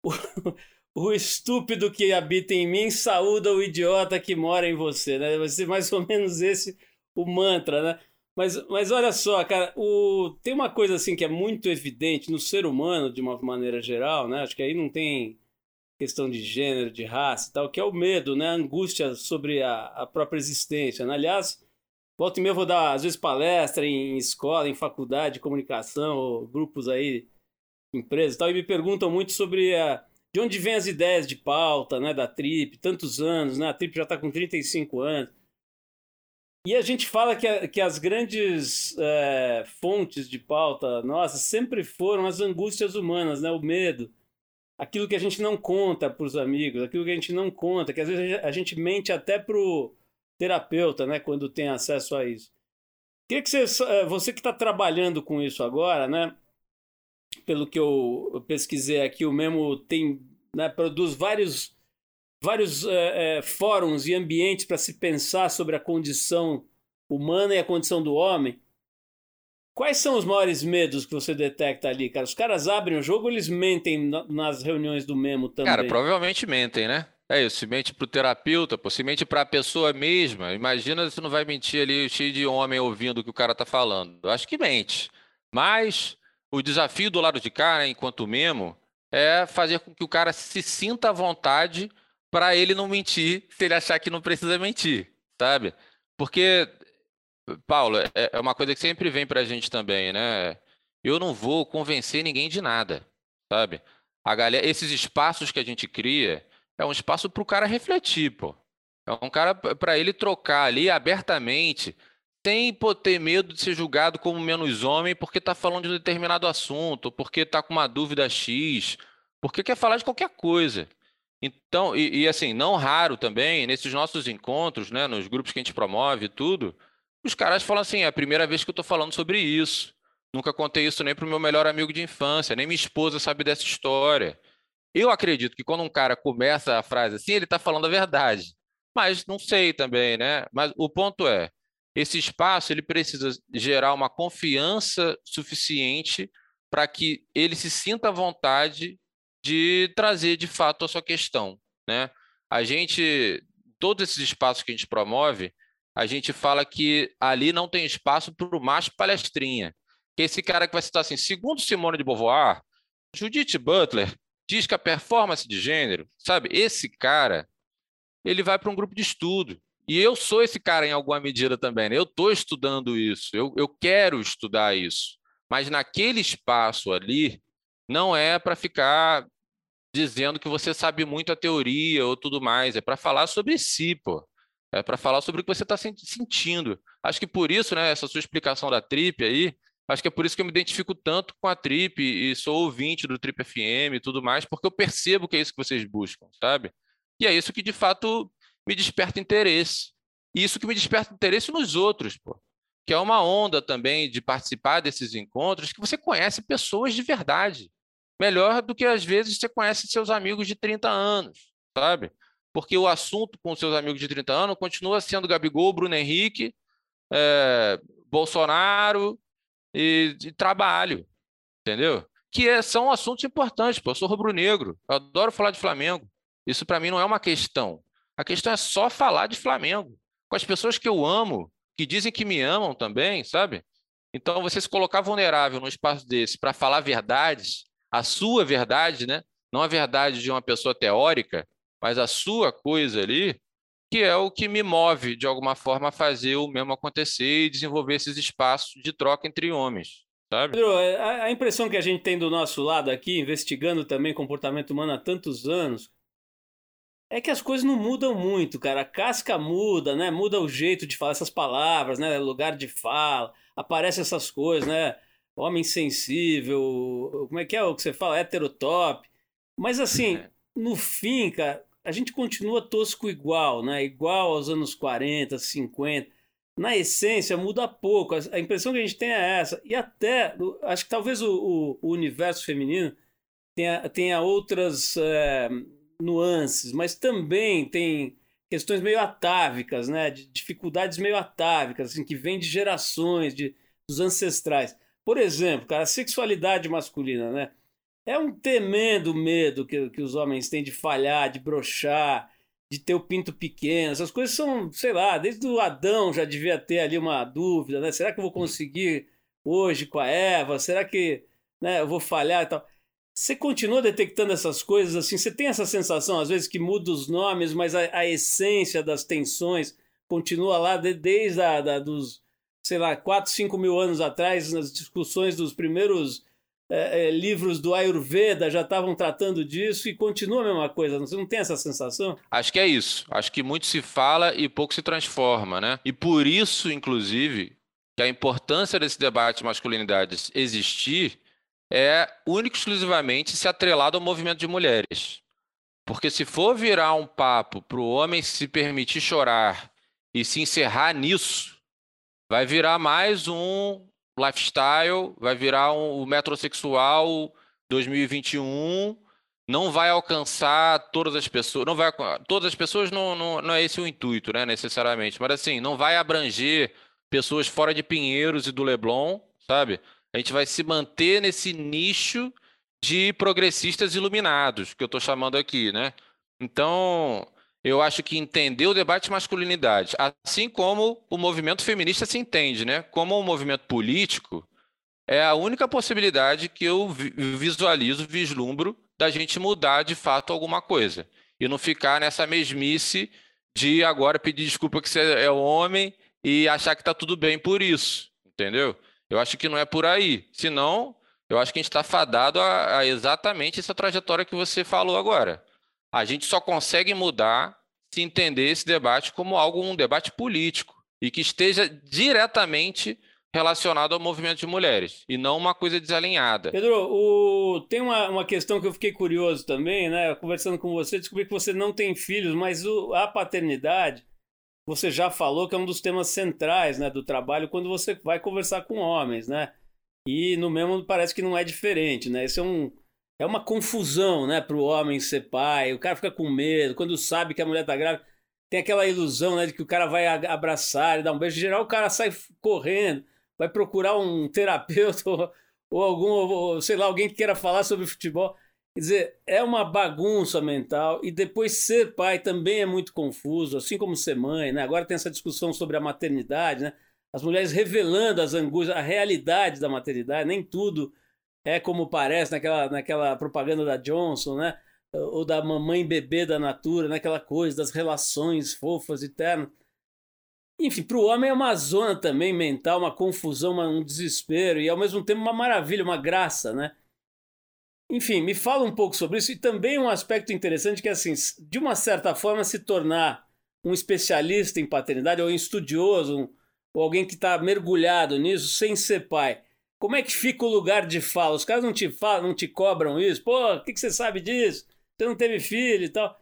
o, *laughs* o estúpido que habita em mim saúda o idiota que mora em você, né? Vai ser mais ou menos esse o mantra, né? Mas, mas olha só, cara, o... tem uma coisa assim que é muito evidente no ser humano, de uma maneira geral, né? Acho que aí não tem questão de gênero, de raça e tal, que é o medo, né? A angústia sobre a, a própria existência. Né? Aliás, volta e meia eu vou dar, às vezes, palestra em, escola, em faculdade de comunicação, grupos aí, empresas e tal, e me perguntam muito sobre a, de onde vêm as ideias de pauta, né, da TRIP, tantos anos, né? A TRIP já está com 35 anos. E a gente fala que, que as grandes é, fontes de pauta nossa sempre foram as angústias humanas, né? o medo, aquilo que a gente não conta para os amigos, aquilo que a gente não conta, que às vezes a gente mente até para o terapeuta, né? quando tem acesso a isso. Queria que você, é, você que está trabalhando com isso agora, né? pelo que eu pesquisei aqui, o Memo tem, né, produz vários vários é, é, fóruns e ambientes para se pensar sobre a condição humana e a condição do homem. Quais são os maiores medos que você detecta ali, cara? Os caras abrem o jogo eles mentem nas reuniões do Memo também? Cara, provavelmente mentem, né? É isso, se mente para o terapeuta, pô, se mente para a pessoa mesma. Imagina se não vai mentir ali cheio de homem ouvindo o que o cara tá falando. Eu acho que mente. Mas o desafio do lado de cá, né, enquanto Memo, é fazer com que o cara se sinta à vontade para ele não mentir se ele achar que não precisa mentir, sabe? Porque, Paulo, é, é uma coisa que sempre vem para a gente também, né? Eu não vou convencer ninguém de nada, sabe? A galera, esses espaços que a gente cria é um espaço para o cara refletir, pô. É um cara para ele trocar ali abertamente, sem ter medo de ser julgado como menos homem porque está falando de um determinado assunto, porque está com uma dúvida X, porque quer falar de qualquer coisa. Então, e, e, assim, não raro também, nesses nossos encontros, né, nos grupos que a gente promove e tudo, os caras falam assim: é a primeira vez que eu estou falando sobre isso. Nunca contei isso nem para o meu melhor amigo de infância, nem minha esposa sabe dessa história. Eu acredito que quando um cara começa a frase assim, ele está falando a verdade. Mas não sei também, né? Mas o ponto é, esse espaço ele precisa gerar uma confiança suficiente para que ele se sinta à vontade de trazer de fato a sua questão. Né? A gente, todos esses espaços que a gente promove, a gente fala que ali não tem espaço para o macho palestrinha. Que esse cara que vai citar assim, segundo Simone de Beauvoir, Judith Butler diz que a performance de gênero, sabe, esse cara, ele vai para um grupo de estudo. E eu sou esse cara em alguma medida também. Né? Eu estou estudando isso, eu, eu quero estudar isso. Mas naquele espaço ali, não é para ficar dizendo que você sabe muito a teoria ou tudo mais, é para falar sobre si, pô. É para falar sobre o que você está sentindo. Acho que por isso, né, essa sua explicação da Trip aí, acho que é por isso que eu me identifico tanto com a Trip e sou ouvinte do Trip FM e tudo mais, porque eu percebo que é isso que vocês buscam, sabe? E é isso que de fato me desperta interesse. E isso que me desperta interesse nos outros, pô. Que é uma onda também de participar desses encontros que você conhece pessoas de verdade melhor do que às vezes você conhece seus amigos de 30 anos, sabe? Porque o assunto com seus amigos de 30 anos continua sendo Gabigol, Bruno Henrique, é, Bolsonaro e, e, trabalho, entendeu? Que é, são assuntos importantes. Pô. Eu sou rubro-negro, adoro falar de Flamengo. Isso para mim não é uma questão. A questão é só falar de Flamengo. Com as pessoas que eu amo, que dizem que me amam também, sabe? Então, você se colocar vulnerável num espaço desse para falar verdades, a sua verdade, né? Não a verdade de uma pessoa teórica, mas a sua coisa ali, que é o que me move de alguma forma a fazer o mesmo acontecer e desenvolver esses espaços de troca entre homens. Sabe? Pedro, é, a impressão que a gente tem do nosso lado aqui, investigando também comportamento humano há tantos anos, é que as coisas não mudam muito, cara. A casca muda, né? Muda o jeito de falar essas palavras, né? Lugar de fala, aparecem essas coisas, né? Homem sensível, como é que é o que você fala? Heterotop. Mas assim, é. no fim, cara, a gente continua tosco igual, né? Igual aos anos 40, 50. Na essência, muda pouco. A impressão que a gente tem é essa. E até, acho que talvez o, o universo feminino tenha, tenha outras. É, nuances, mas também tem questões meio atávicas, né? De dificuldades meio atávicas, assim, que vêm de gerações, de, dos ancestrais. Por exemplo, cara, a sexualidade masculina, né? É um tremendo medo que, que os homens têm de falhar, de brochar, de ter o pinto pequeno. Essas coisas são, sei lá, desde o Adão já devia ter ali uma dúvida, né? Será que eu vou conseguir hoje com a Eva? Será que né, eu vou falhar e tal? Você continua detectando essas coisas assim? Você tem essa sensação, às vezes, que muda os nomes, mas a, a essência das tensões continua lá de, desde a, da, dos, sei lá, 4, 5 mil anos atrás, nas discussões dos primeiros é, é, livros do Ayurveda já estavam tratando disso e continua a mesma coisa. Você não tem essa sensação? Acho que é isso. Acho que muito se fala e pouco se transforma, né? E por isso, inclusive, que a importância desse debate masculinidades existir é único e exclusivamente se atrelado ao movimento de mulheres. Porque se for virar um papo para o homem se permitir chorar e se encerrar nisso, vai virar mais um lifestyle, vai virar um, o metrosexual 2021, não vai alcançar todas as pessoas, não vai todas as pessoas não, não, não é esse o intuito, né, necessariamente, mas assim, não vai abranger pessoas fora de Pinheiros e do Leblon, sabe? A gente vai se manter nesse nicho de progressistas iluminados, que eu estou chamando aqui, né? Então, eu acho que entender o debate de masculinidade, assim como o movimento feminista se entende, né? Como um movimento político, é a única possibilidade que eu visualizo, vislumbro, da gente mudar de fato alguma coisa. E não ficar nessa mesmice de agora pedir desculpa que você é homem e achar que está tudo bem por isso, entendeu? Eu acho que não é por aí. Senão, eu acho que a gente está fadado a, a, exatamente essa trajetória que você falou agora. A gente só consegue mudar se entender esse debate como algo, um debate político e que esteja diretamente relacionado ao movimento de mulheres e não uma coisa desalinhada. Pedro, o... tem uma, uma questão que eu fiquei curioso também, né? Conversando com você, descobri que você não tem filhos, mas o... a paternidade você já falou que é um dos temas centrais né, do trabalho quando você vai conversar com homens, né? E no mesmo parece que não é diferente, né? Isso é, um, é uma confusão, né, para o homem ser pai. O cara fica com medo, quando sabe que a mulher está grávida, tem aquela ilusão, né, de que o cara vai abraçar e dar um beijo. Em geral, o cara sai correndo, vai procurar um *laughs* terapeuta ou, ou algum, ou, sei lá, alguém que queira falar sobre futebol. Quer dizer, é uma bagunça mental e depois ser pai também é muito confuso, assim como ser mãe, né? Agora tem essa discussão sobre a maternidade, né? As mulheres revelando as angústias, a realidade da maternidade, nem tudo é como parece naquela, naquela propaganda da Johnson, né? Ou da mamãe bebê da Natura, naquela coisa das relações fofas e ternas. Enfim, para o homem é uma zona também mental, uma confusão, uma, um desespero e ao mesmo tempo uma maravilha, uma graça, né? Enfim, me fala um pouco sobre isso e também um aspecto interessante que é assim, de uma certa forma se tornar um especialista em paternidade ou um estudioso um, ou alguém que está mergulhado nisso sem ser pai. Como é que fica o lugar de fala? Os caras não te falam, não te cobram isso? Pô, o que, que você sabe disso? Você não teve filho e tal.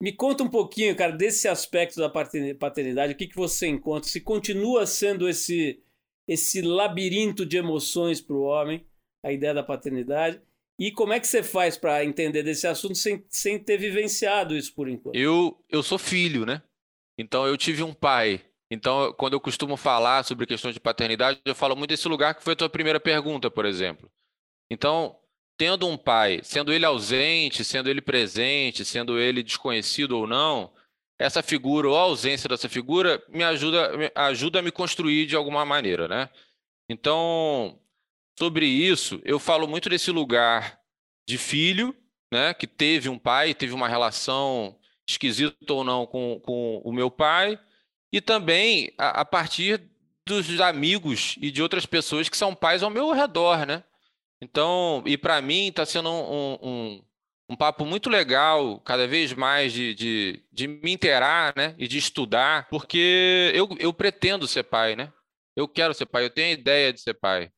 Me conta um pouquinho, cara, desse aspecto da paternidade, o que, que você encontra? Se continua sendo esse, esse labirinto de emoções para o homem, a ideia da paternidade, e como é que você faz para entender desse assunto sem, sem ter vivenciado isso por enquanto? Eu, eu sou filho, né? Então eu tive um pai. Então, quando eu costumo falar sobre questões de paternidade, eu falo muito desse lugar que foi a tua primeira pergunta, por exemplo. Então, tendo um pai, sendo ele ausente, sendo ele presente, sendo ele desconhecido ou não, essa figura ou a ausência dessa figura me ajuda, me ajuda a me construir de alguma maneira, né? Então, Sobre isso, eu falo muito desse lugar de filho, né, que teve um pai, teve uma relação esquisita ou não com, com o meu pai, e também a, a partir dos amigos e de outras pessoas que são pais ao meu redor, né? Então, e para mim está sendo um, um, um papo muito legal, cada vez mais de, de, de me inteirar, né? E de estudar, porque eu, eu pretendo ser pai, né? Eu quero ser pai, eu tenho a ideia de ser pai.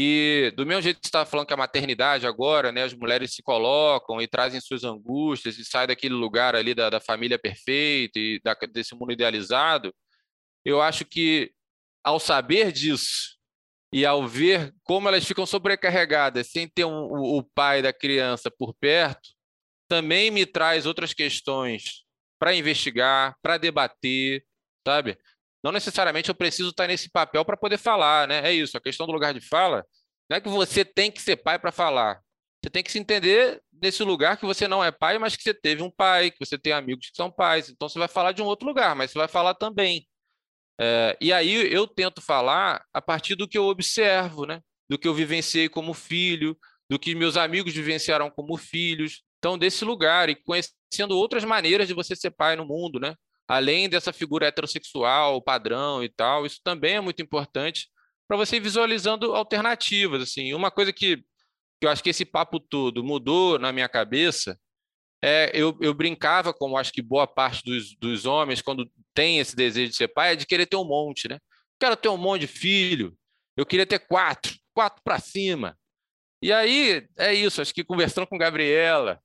E do mesmo jeito que você estava falando que a maternidade agora, né, as mulheres se colocam e trazem suas angústias e saem daquele lugar ali da, da família perfeita e da, desse mundo idealizado, eu acho que ao saber disso e ao ver como elas ficam sobrecarregadas sem ter um, o, o pai da criança por perto, também me traz outras questões para investigar, para debater, sabe? Não necessariamente eu preciso estar nesse papel para poder falar, né? É isso, a questão do lugar de fala não é que você tem que ser pai para falar. Você tem que se entender nesse lugar que você não é pai, mas que você teve um pai, que você tem amigos que são pais. Então você vai falar de um outro lugar, mas você vai falar também. É, e aí eu tento falar a partir do que eu observo, né? Do que eu vivenciei como filho, do que meus amigos vivenciaram como filhos. Então, desse lugar e conhecendo outras maneiras de você ser pai no mundo, né? Além dessa figura heterossexual, padrão e tal, isso também é muito importante para você ir visualizando alternativas. Assim, uma coisa que, que eu acho que esse papo todo mudou na minha cabeça é eu, eu brincava, como acho que boa parte dos, dos homens, quando tem esse desejo de ser pai, é de querer ter um monte, né? Quero ter um monte de filho, eu queria ter quatro, quatro para cima. E aí é isso, acho que conversando com Gabriela,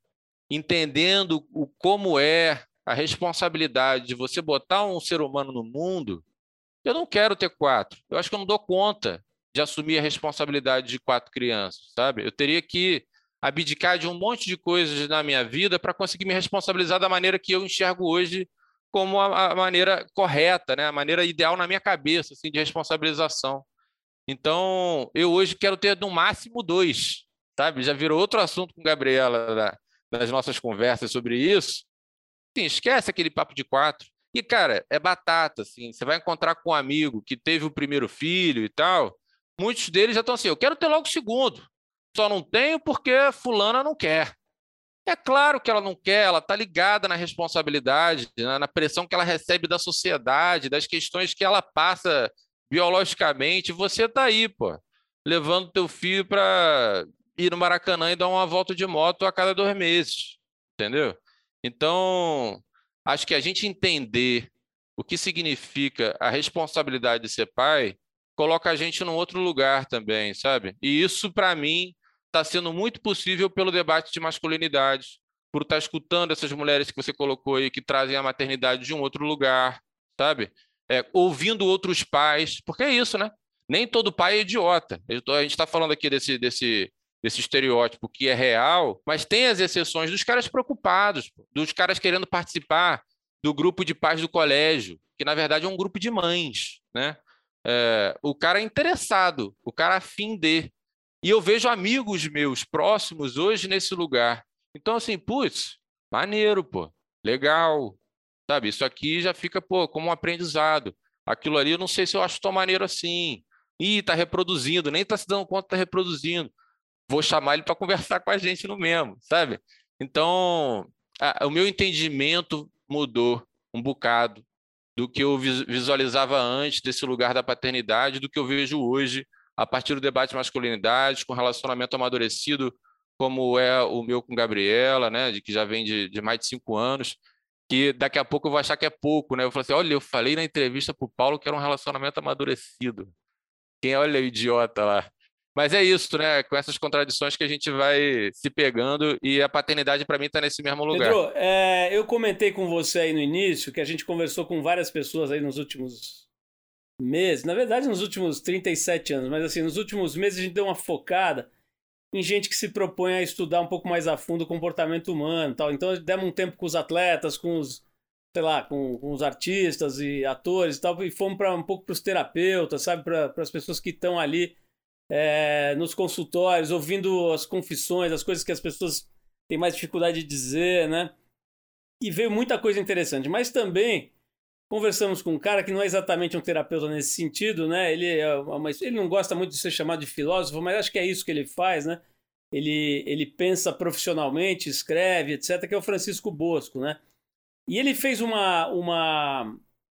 entendendo o como é a responsabilidade de você botar um ser humano no mundo, eu não quero ter quatro. Eu acho que eu não dou conta de assumir a responsabilidade de quatro crianças, sabe? Eu teria que abdicar de um monte de coisas na minha vida para conseguir me responsabilizar da maneira que eu enxergo hoje como a, maneira correta, né? A maneira ideal na minha cabeça, assim, de responsabilização. Então, eu hoje quero ter no máximo dois, sabe? Já virou outro assunto com Gabriela nas nossas conversas sobre isso, Esquece aquele papo de quatro. E, cara, é batata, assim. Você vai encontrar com um amigo que teve o primeiro filho e tal. Muitos deles já estão assim: eu quero ter logo o segundo. Só não tenho porque fulana não quer. É claro que ela não quer, ela está ligada na responsabilidade, né, na pressão que ela recebe da sociedade, das questões que ela passa biologicamente. Você está aí, pô, levando teu filho para ir no Maracanã e dar uma volta de moto a cada dois meses, entendeu? Então, acho que a gente entender o que significa a responsabilidade de ser pai coloca a gente num outro lugar também, sabe? E isso, para mim, está sendo muito possível pelo debate de masculinidade, por estar tá escutando essas mulheres que você colocou aí, que trazem a maternidade de um outro lugar, sabe? É, ouvindo outros pais, porque é isso, né? Nem todo pai é idiota. A gente está falando aqui desse, desse, desse estereótipo que é real, mas tem as exceções dos caras preocupados, dos caras querendo participar do grupo de pais do colégio, que na verdade é um grupo de mães, né? É, o cara é interessado, o cara afim de. E eu vejo amigos meus próximos hoje nesse lugar. Então, assim, putz, maneiro, pô, legal, sabe? Isso aqui já fica, pô, como um aprendizado. Aquilo ali eu não sei se eu acho tão maneiro assim. Ih, tá reproduzindo, nem tá se dando conta que tá reproduzindo vou chamar ele para conversar com a gente no mesmo, sabe? Então, a, o meu entendimento mudou um bocado do que eu visualizava antes desse lugar da paternidade, do que eu vejo hoje a partir do debate de masculinidade, com relacionamento amadurecido, como é o meu com Gabriela, né, de que já vem de, de mais de cinco anos, que daqui a pouco eu vou achar que é pouco, né? Eu falei assim, olha, eu falei na entrevista para o Paulo que era um relacionamento amadurecido. Quem olha o idiota lá? Mas é isso, né? Com essas contradições que a gente vai se pegando e a paternidade para mim está nesse mesmo lugar. Pedro, é, eu comentei com você aí no início que a gente conversou com várias pessoas aí nos últimos meses, na verdade nos últimos 37 anos, mas assim, nos últimos meses a gente deu uma focada em gente que se propõe a estudar um pouco mais a fundo o comportamento humano tal. Então demos um tempo com os atletas, com os, sei lá, com, com os artistas e atores e tal, e fomos para um pouco para os terapeutas, sabe, para as pessoas que estão ali é, nos consultórios, ouvindo as confissões, as coisas que as pessoas têm mais dificuldade de dizer, né? E veio muita coisa interessante. Mas também conversamos com um cara que não é exatamente um terapeuta nesse sentido, né? Ele, é uma, ele não gosta muito de ser chamado de filósofo, mas acho que é isso que ele faz, né? Ele, ele pensa profissionalmente, escreve, etc., que é o Francisco Bosco, né? E ele fez uma, uma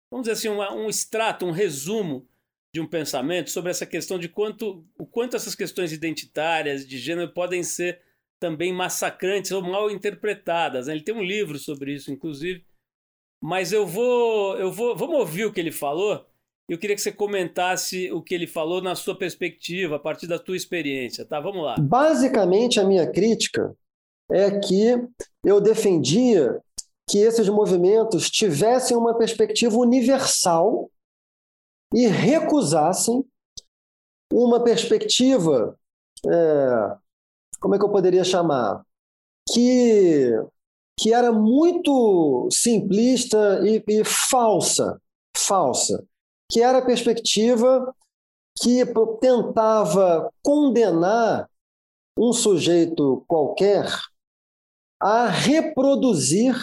vamos dizer assim, uma, um extrato, um resumo de um pensamento sobre essa questão de quanto, o quanto essas questões identitárias, de gênero, podem ser também massacrantes ou mal interpretadas. Né? Ele tem um livro sobre isso, inclusive. Mas eu vou, eu vou, vamos ouvir o que ele falou. Eu queria que você comentasse o que ele falou na sua perspectiva, a partir da tua experiência, tá? Vamos lá. Basicamente, a minha crítica é que eu defendia que esses movimentos tivessem uma perspectiva universal e recusassem uma perspectiva, é, como é que eu poderia chamar? Que, que era muito simplista e, e falsa, falsa, que era a perspectiva que tentava condenar um sujeito qualquer a reproduzir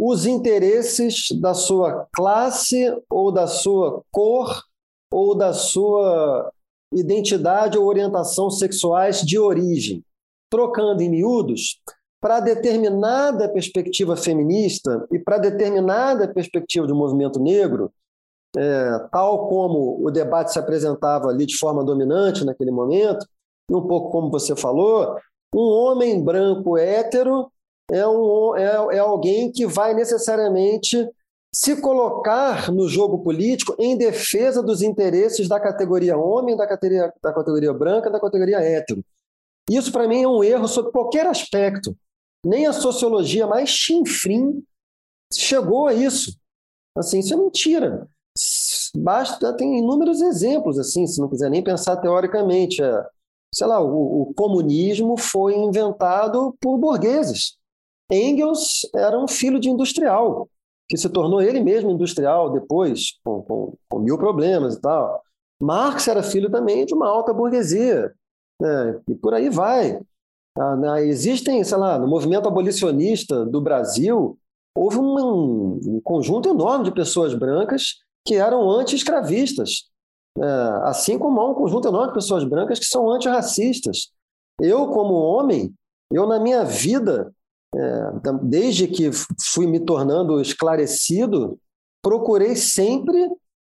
os interesses da sua classe ou da sua cor ou da sua identidade ou orientação sexuais de origem. Trocando em miúdos, para determinada perspectiva feminista e para determinada perspectiva do movimento negro, é, tal como o debate se apresentava ali de forma dominante naquele momento, e um pouco como você falou, um homem branco hétero é, um, é, é alguém que vai necessariamente se colocar no jogo político em defesa dos interesses da categoria homem, da categoria, da categoria branca, da categoria hétero. Isso, para mim, é um erro sobre qualquer aspecto. Nem a sociologia mais chinfrim chegou a isso. Assim, isso é mentira. Basta, tem inúmeros exemplos, assim, se não quiser nem pensar teoricamente. É, sei lá, o, o comunismo foi inventado por burgueses. Engels era um filho de industrial, que se tornou ele mesmo industrial depois, com, com, com mil problemas e tal. Marx era filho também de uma alta burguesia, né? e por aí vai. Ah, né? Existem, sei lá, no movimento abolicionista do Brasil, houve um, um conjunto enorme de pessoas brancas que eram anti-escravistas, é, assim como há um conjunto enorme de pessoas brancas que são antirracistas. Eu, como homem, eu na minha vida, é, desde que fui me tornando esclarecido, procurei sempre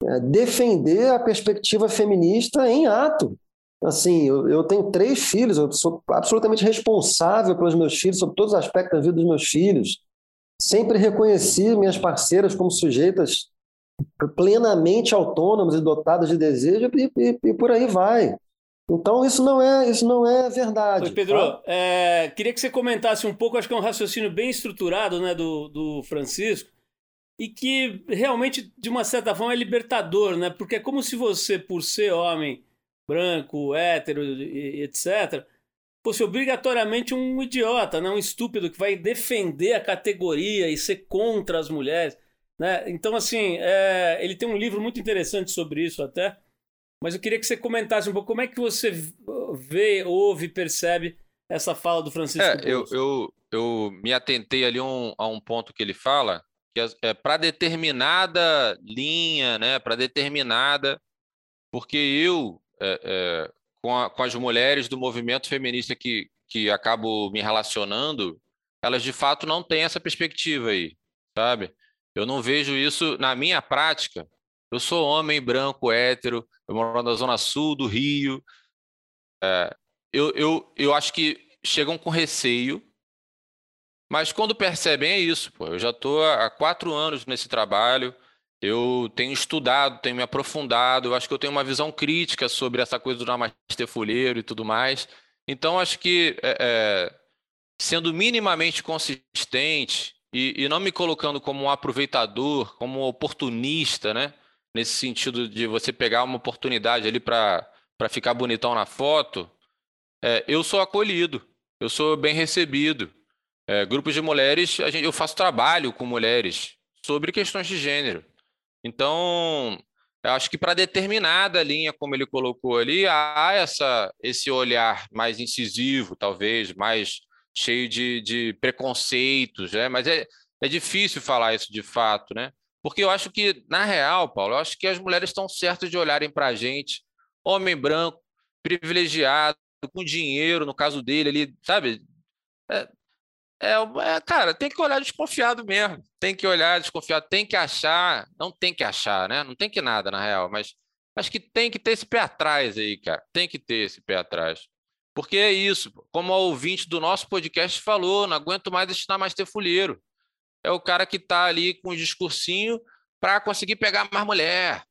é, defender a perspectiva feminista em ato. Assim, eu, eu, tenho três filhos, eu sou absolutamente responsável pelos meus filhos, sobre todos os aspectos da vida dos meus filhos. Sempre reconheci minhas parceiras como sujeitas plenamente autônomas e dotadas de desejo e, e, e, por aí vai. Então isso não é isso não é verdade. Pedro, tá? é, queria que você comentasse um pouco, acho que é um raciocínio bem estruturado, né, do, do Francisco e que realmente de uma certa forma é libertador, né? Porque é como se você, por ser homem branco, hétero, etc, fosse obrigatoriamente um idiota, né? um estúpido que vai defender a categoria e ser contra as mulheres. Né? Então, assim, é, ele tem um livro muito interessante sobre isso até, mas eu queria que você comentasse um pouco como é que você vê, ouve, percebe essa fala do Francisco. É, eu, eu, eu me atentei ali um, a um ponto que ele fala, que é, é para determinada linha, né, para determinada, porque eu, é, é, com, a, com as mulheres do movimento feminista que, que acabo me relacionando, elas de fato não têm essa perspectiva aí, sabe? Eu não vejo isso na minha prática. Eu sou homem branco, hétero, eu moro na zona sul do Rio. É, eu, eu, eu acho que chegam com receio, mas quando percebem é isso. Pô, eu já estou há quatro anos nesse trabalho, eu tenho estudado, tenho me aprofundado, eu acho que eu tenho uma visão crítica sobre essa coisa do namastê folheiro e tudo mais. Então, acho que é, é, sendo minimamente consistente e, e não me colocando como um aproveitador, como um oportunista, né? Nesse sentido de você pegar uma oportunidade ali para ficar bonitão na foto, é, eu sou acolhido, eu sou bem recebido. É, grupos de mulheres, gente, eu faço trabalho com mulheres sobre questões de gênero. Então, eu acho que para determinada linha, como ele colocou ali, há essa, esse olhar mais incisivo, talvez, mais cheio de, de preconceitos, né? Mas é, é difícil falar isso de fato, né? Porque eu acho que, na real, Paulo, eu acho que as mulheres estão certas de olharem para a gente, homem branco, privilegiado, com dinheiro, no caso dele ali, sabe? É, é, é, cara, tem que olhar desconfiado mesmo. Tem que olhar desconfiado, tem que achar, não tem que achar, né? Não tem que nada, na real, mas acho que tem que ter esse pé atrás aí, cara. Tem que ter esse pé atrás. Porque é isso, como o ouvinte do nosso podcast falou, não aguento mais destinar mais ter fulheiro. É o cara que está ali com o discursinho para conseguir pegar mais mulher,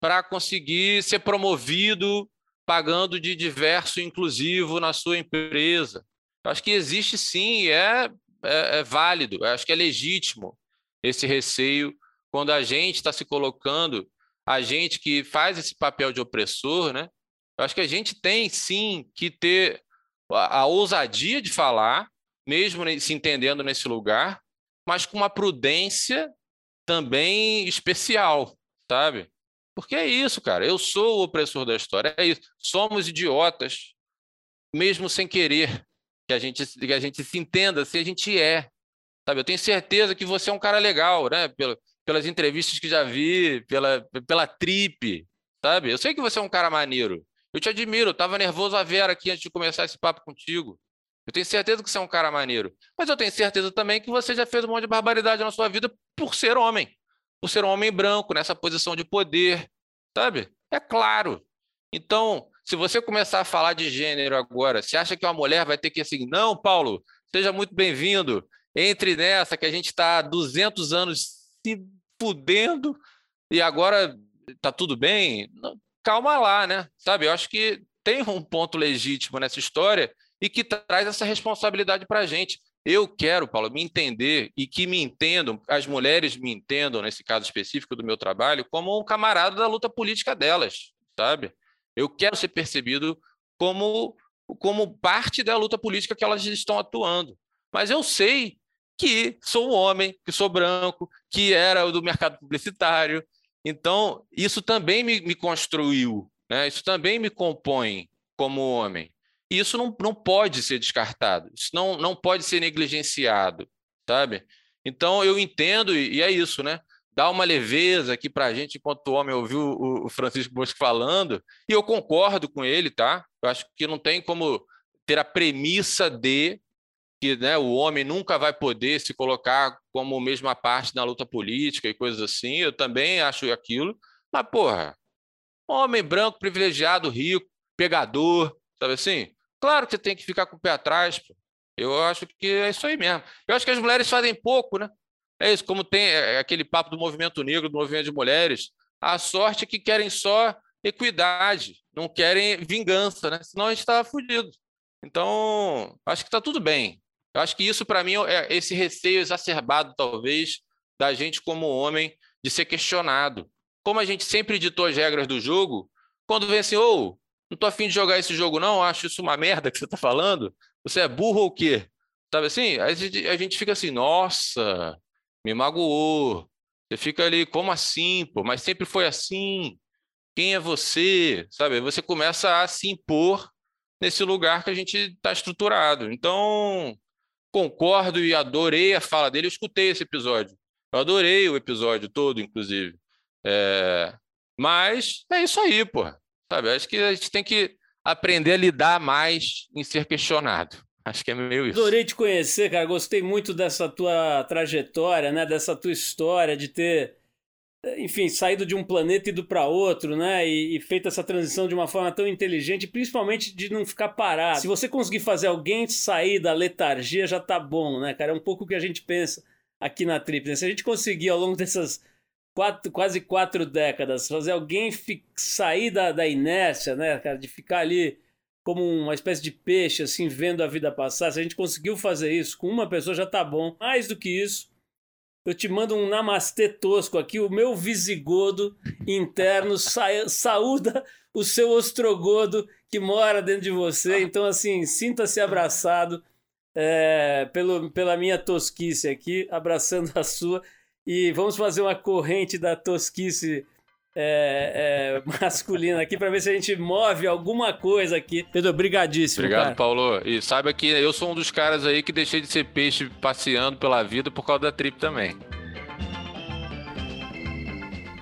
para conseguir ser promovido pagando de diverso inclusivo na sua empresa. Eu acho que existe sim, é, é, é válido, eu acho que é legítimo esse receio quando a gente está se colocando, a gente que faz esse papel de opressor, né? Eu acho que a gente tem sim que ter a, a ousadia de falar, mesmo se entendendo nesse lugar, mas com uma prudência também especial, sabe? Porque é isso, cara. Eu sou o opressor da história. É isso. Somos idiotas, mesmo sem querer que a gente, que a gente se entenda se a gente é. Sabe? Eu tenho certeza que você é um cara legal, né? Pelas entrevistas que já vi, pela, pela trip, sabe? Eu sei que você é um cara maneiro. Eu te admiro. Eu tava nervoso a Vera aqui antes de começar esse papo contigo. Eu tenho certeza que você é um cara maneiro. Mas eu tenho certeza também que você já fez um monte de barbaridade na sua vida por ser homem por ser um homem branco, nessa posição de poder, sabe? É claro. Então, se você começar a falar de gênero agora, você acha que uma mulher vai ter que assim, não, Paulo, seja muito bem-vindo, entre nessa que a gente está há 200 anos se fudendo e agora tá tudo bem? Calma lá, né? Sabe? Eu acho que tem um ponto legítimo nessa história e que traz essa responsabilidade para a gente. Eu quero, Paulo, me entender e que me entendam, as mulheres me entendam, nesse caso específico do meu trabalho, como um camarada da luta política delas, sabe? Eu quero ser percebido como, como parte da luta política que elas estão atuando. Mas eu sei que sou um homem, que sou branco, que era do mercado publicitário. Então, isso também me, me construiu, né? isso também me compõe como homem. E isso não, não pode ser descartado, isso não, não pode ser negligenciado, sabe? Então eu entendo, e é isso, né? Dá uma leveza aqui para a gente, enquanto o homem ouviu o Francisco Bosco falando, e eu concordo com ele, tá? Eu acho que não tem como ter a premissa de que né, o homem nunca vai poder se colocar como mesma parte na luta política e coisas assim. Eu também acho aquilo. Mas, porra, homem branco, privilegiado, rico, pegador, sabe assim? Claro que você tem que ficar com o pé atrás. Pô. Eu acho que é isso aí mesmo. Eu acho que as mulheres fazem pouco, né? É isso, como tem é, é aquele papo do movimento negro, do movimento de mulheres. A sorte é que querem só equidade, não querem vingança, né? Senão a gente estava fudido. Então, acho que está tudo bem. Eu acho que isso, para mim, é esse receio exacerbado, talvez, da gente como homem, de ser questionado. Como a gente sempre ditou as regras do jogo, quando vem assim, ou oh, não tô afim de jogar esse jogo, não, acho isso uma merda que você tá falando. Você é burro ou o quê? Sabe assim? Aí a gente fica assim, nossa, me magoou. Você fica ali, como assim, pô? Mas sempre foi assim. Quem é você? Sabe? Você começa a se impor nesse lugar que a gente está estruturado. Então, concordo e adorei a fala dele. Eu escutei esse episódio. Eu adorei o episódio todo, inclusive. É... Mas é isso aí, pô. Sabe? Acho que a gente tem que aprender a lidar mais em ser questionado. Acho que é meio isso. Adorei te conhecer, cara. Gostei muito dessa tua trajetória, né? Dessa tua história de ter, enfim, saído de um planeta e ido para outro, né? E, e, feito essa transição de uma forma tão inteligente, principalmente de não ficar parado. Se você conseguir fazer alguém sair da letargia, já tá bom, né, cara? É um pouco o que a gente pensa aqui na Trip. Né? Se a gente conseguir ao longo dessas quatro, quase quatro décadas, fazer alguém sair da, da inércia, né, cara, de ficar ali como uma espécie de peixe, assim, vendo a vida passar. Se a gente conseguiu fazer isso com uma pessoa, já tá bom. Mais do que isso, eu te mando um namastê tosco aqui. O meu visigodo interno *laughs* sa saúda o seu ostrogodo que mora dentro de você. Então, assim, sinta-se abraçado é, pelo, pela minha tosquice aqui, abraçando a sua. E vamos fazer uma corrente da tosquice é, é, *laughs* masculina aqui para ver se a gente move alguma coisa aqui. Pedro, brigadíssimo. Obrigado, cara. Paulo. E saiba que eu sou um dos caras aí que deixei de ser peixe passeando pela vida por causa da trip também.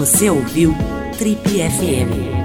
Você ouviu Trip FM.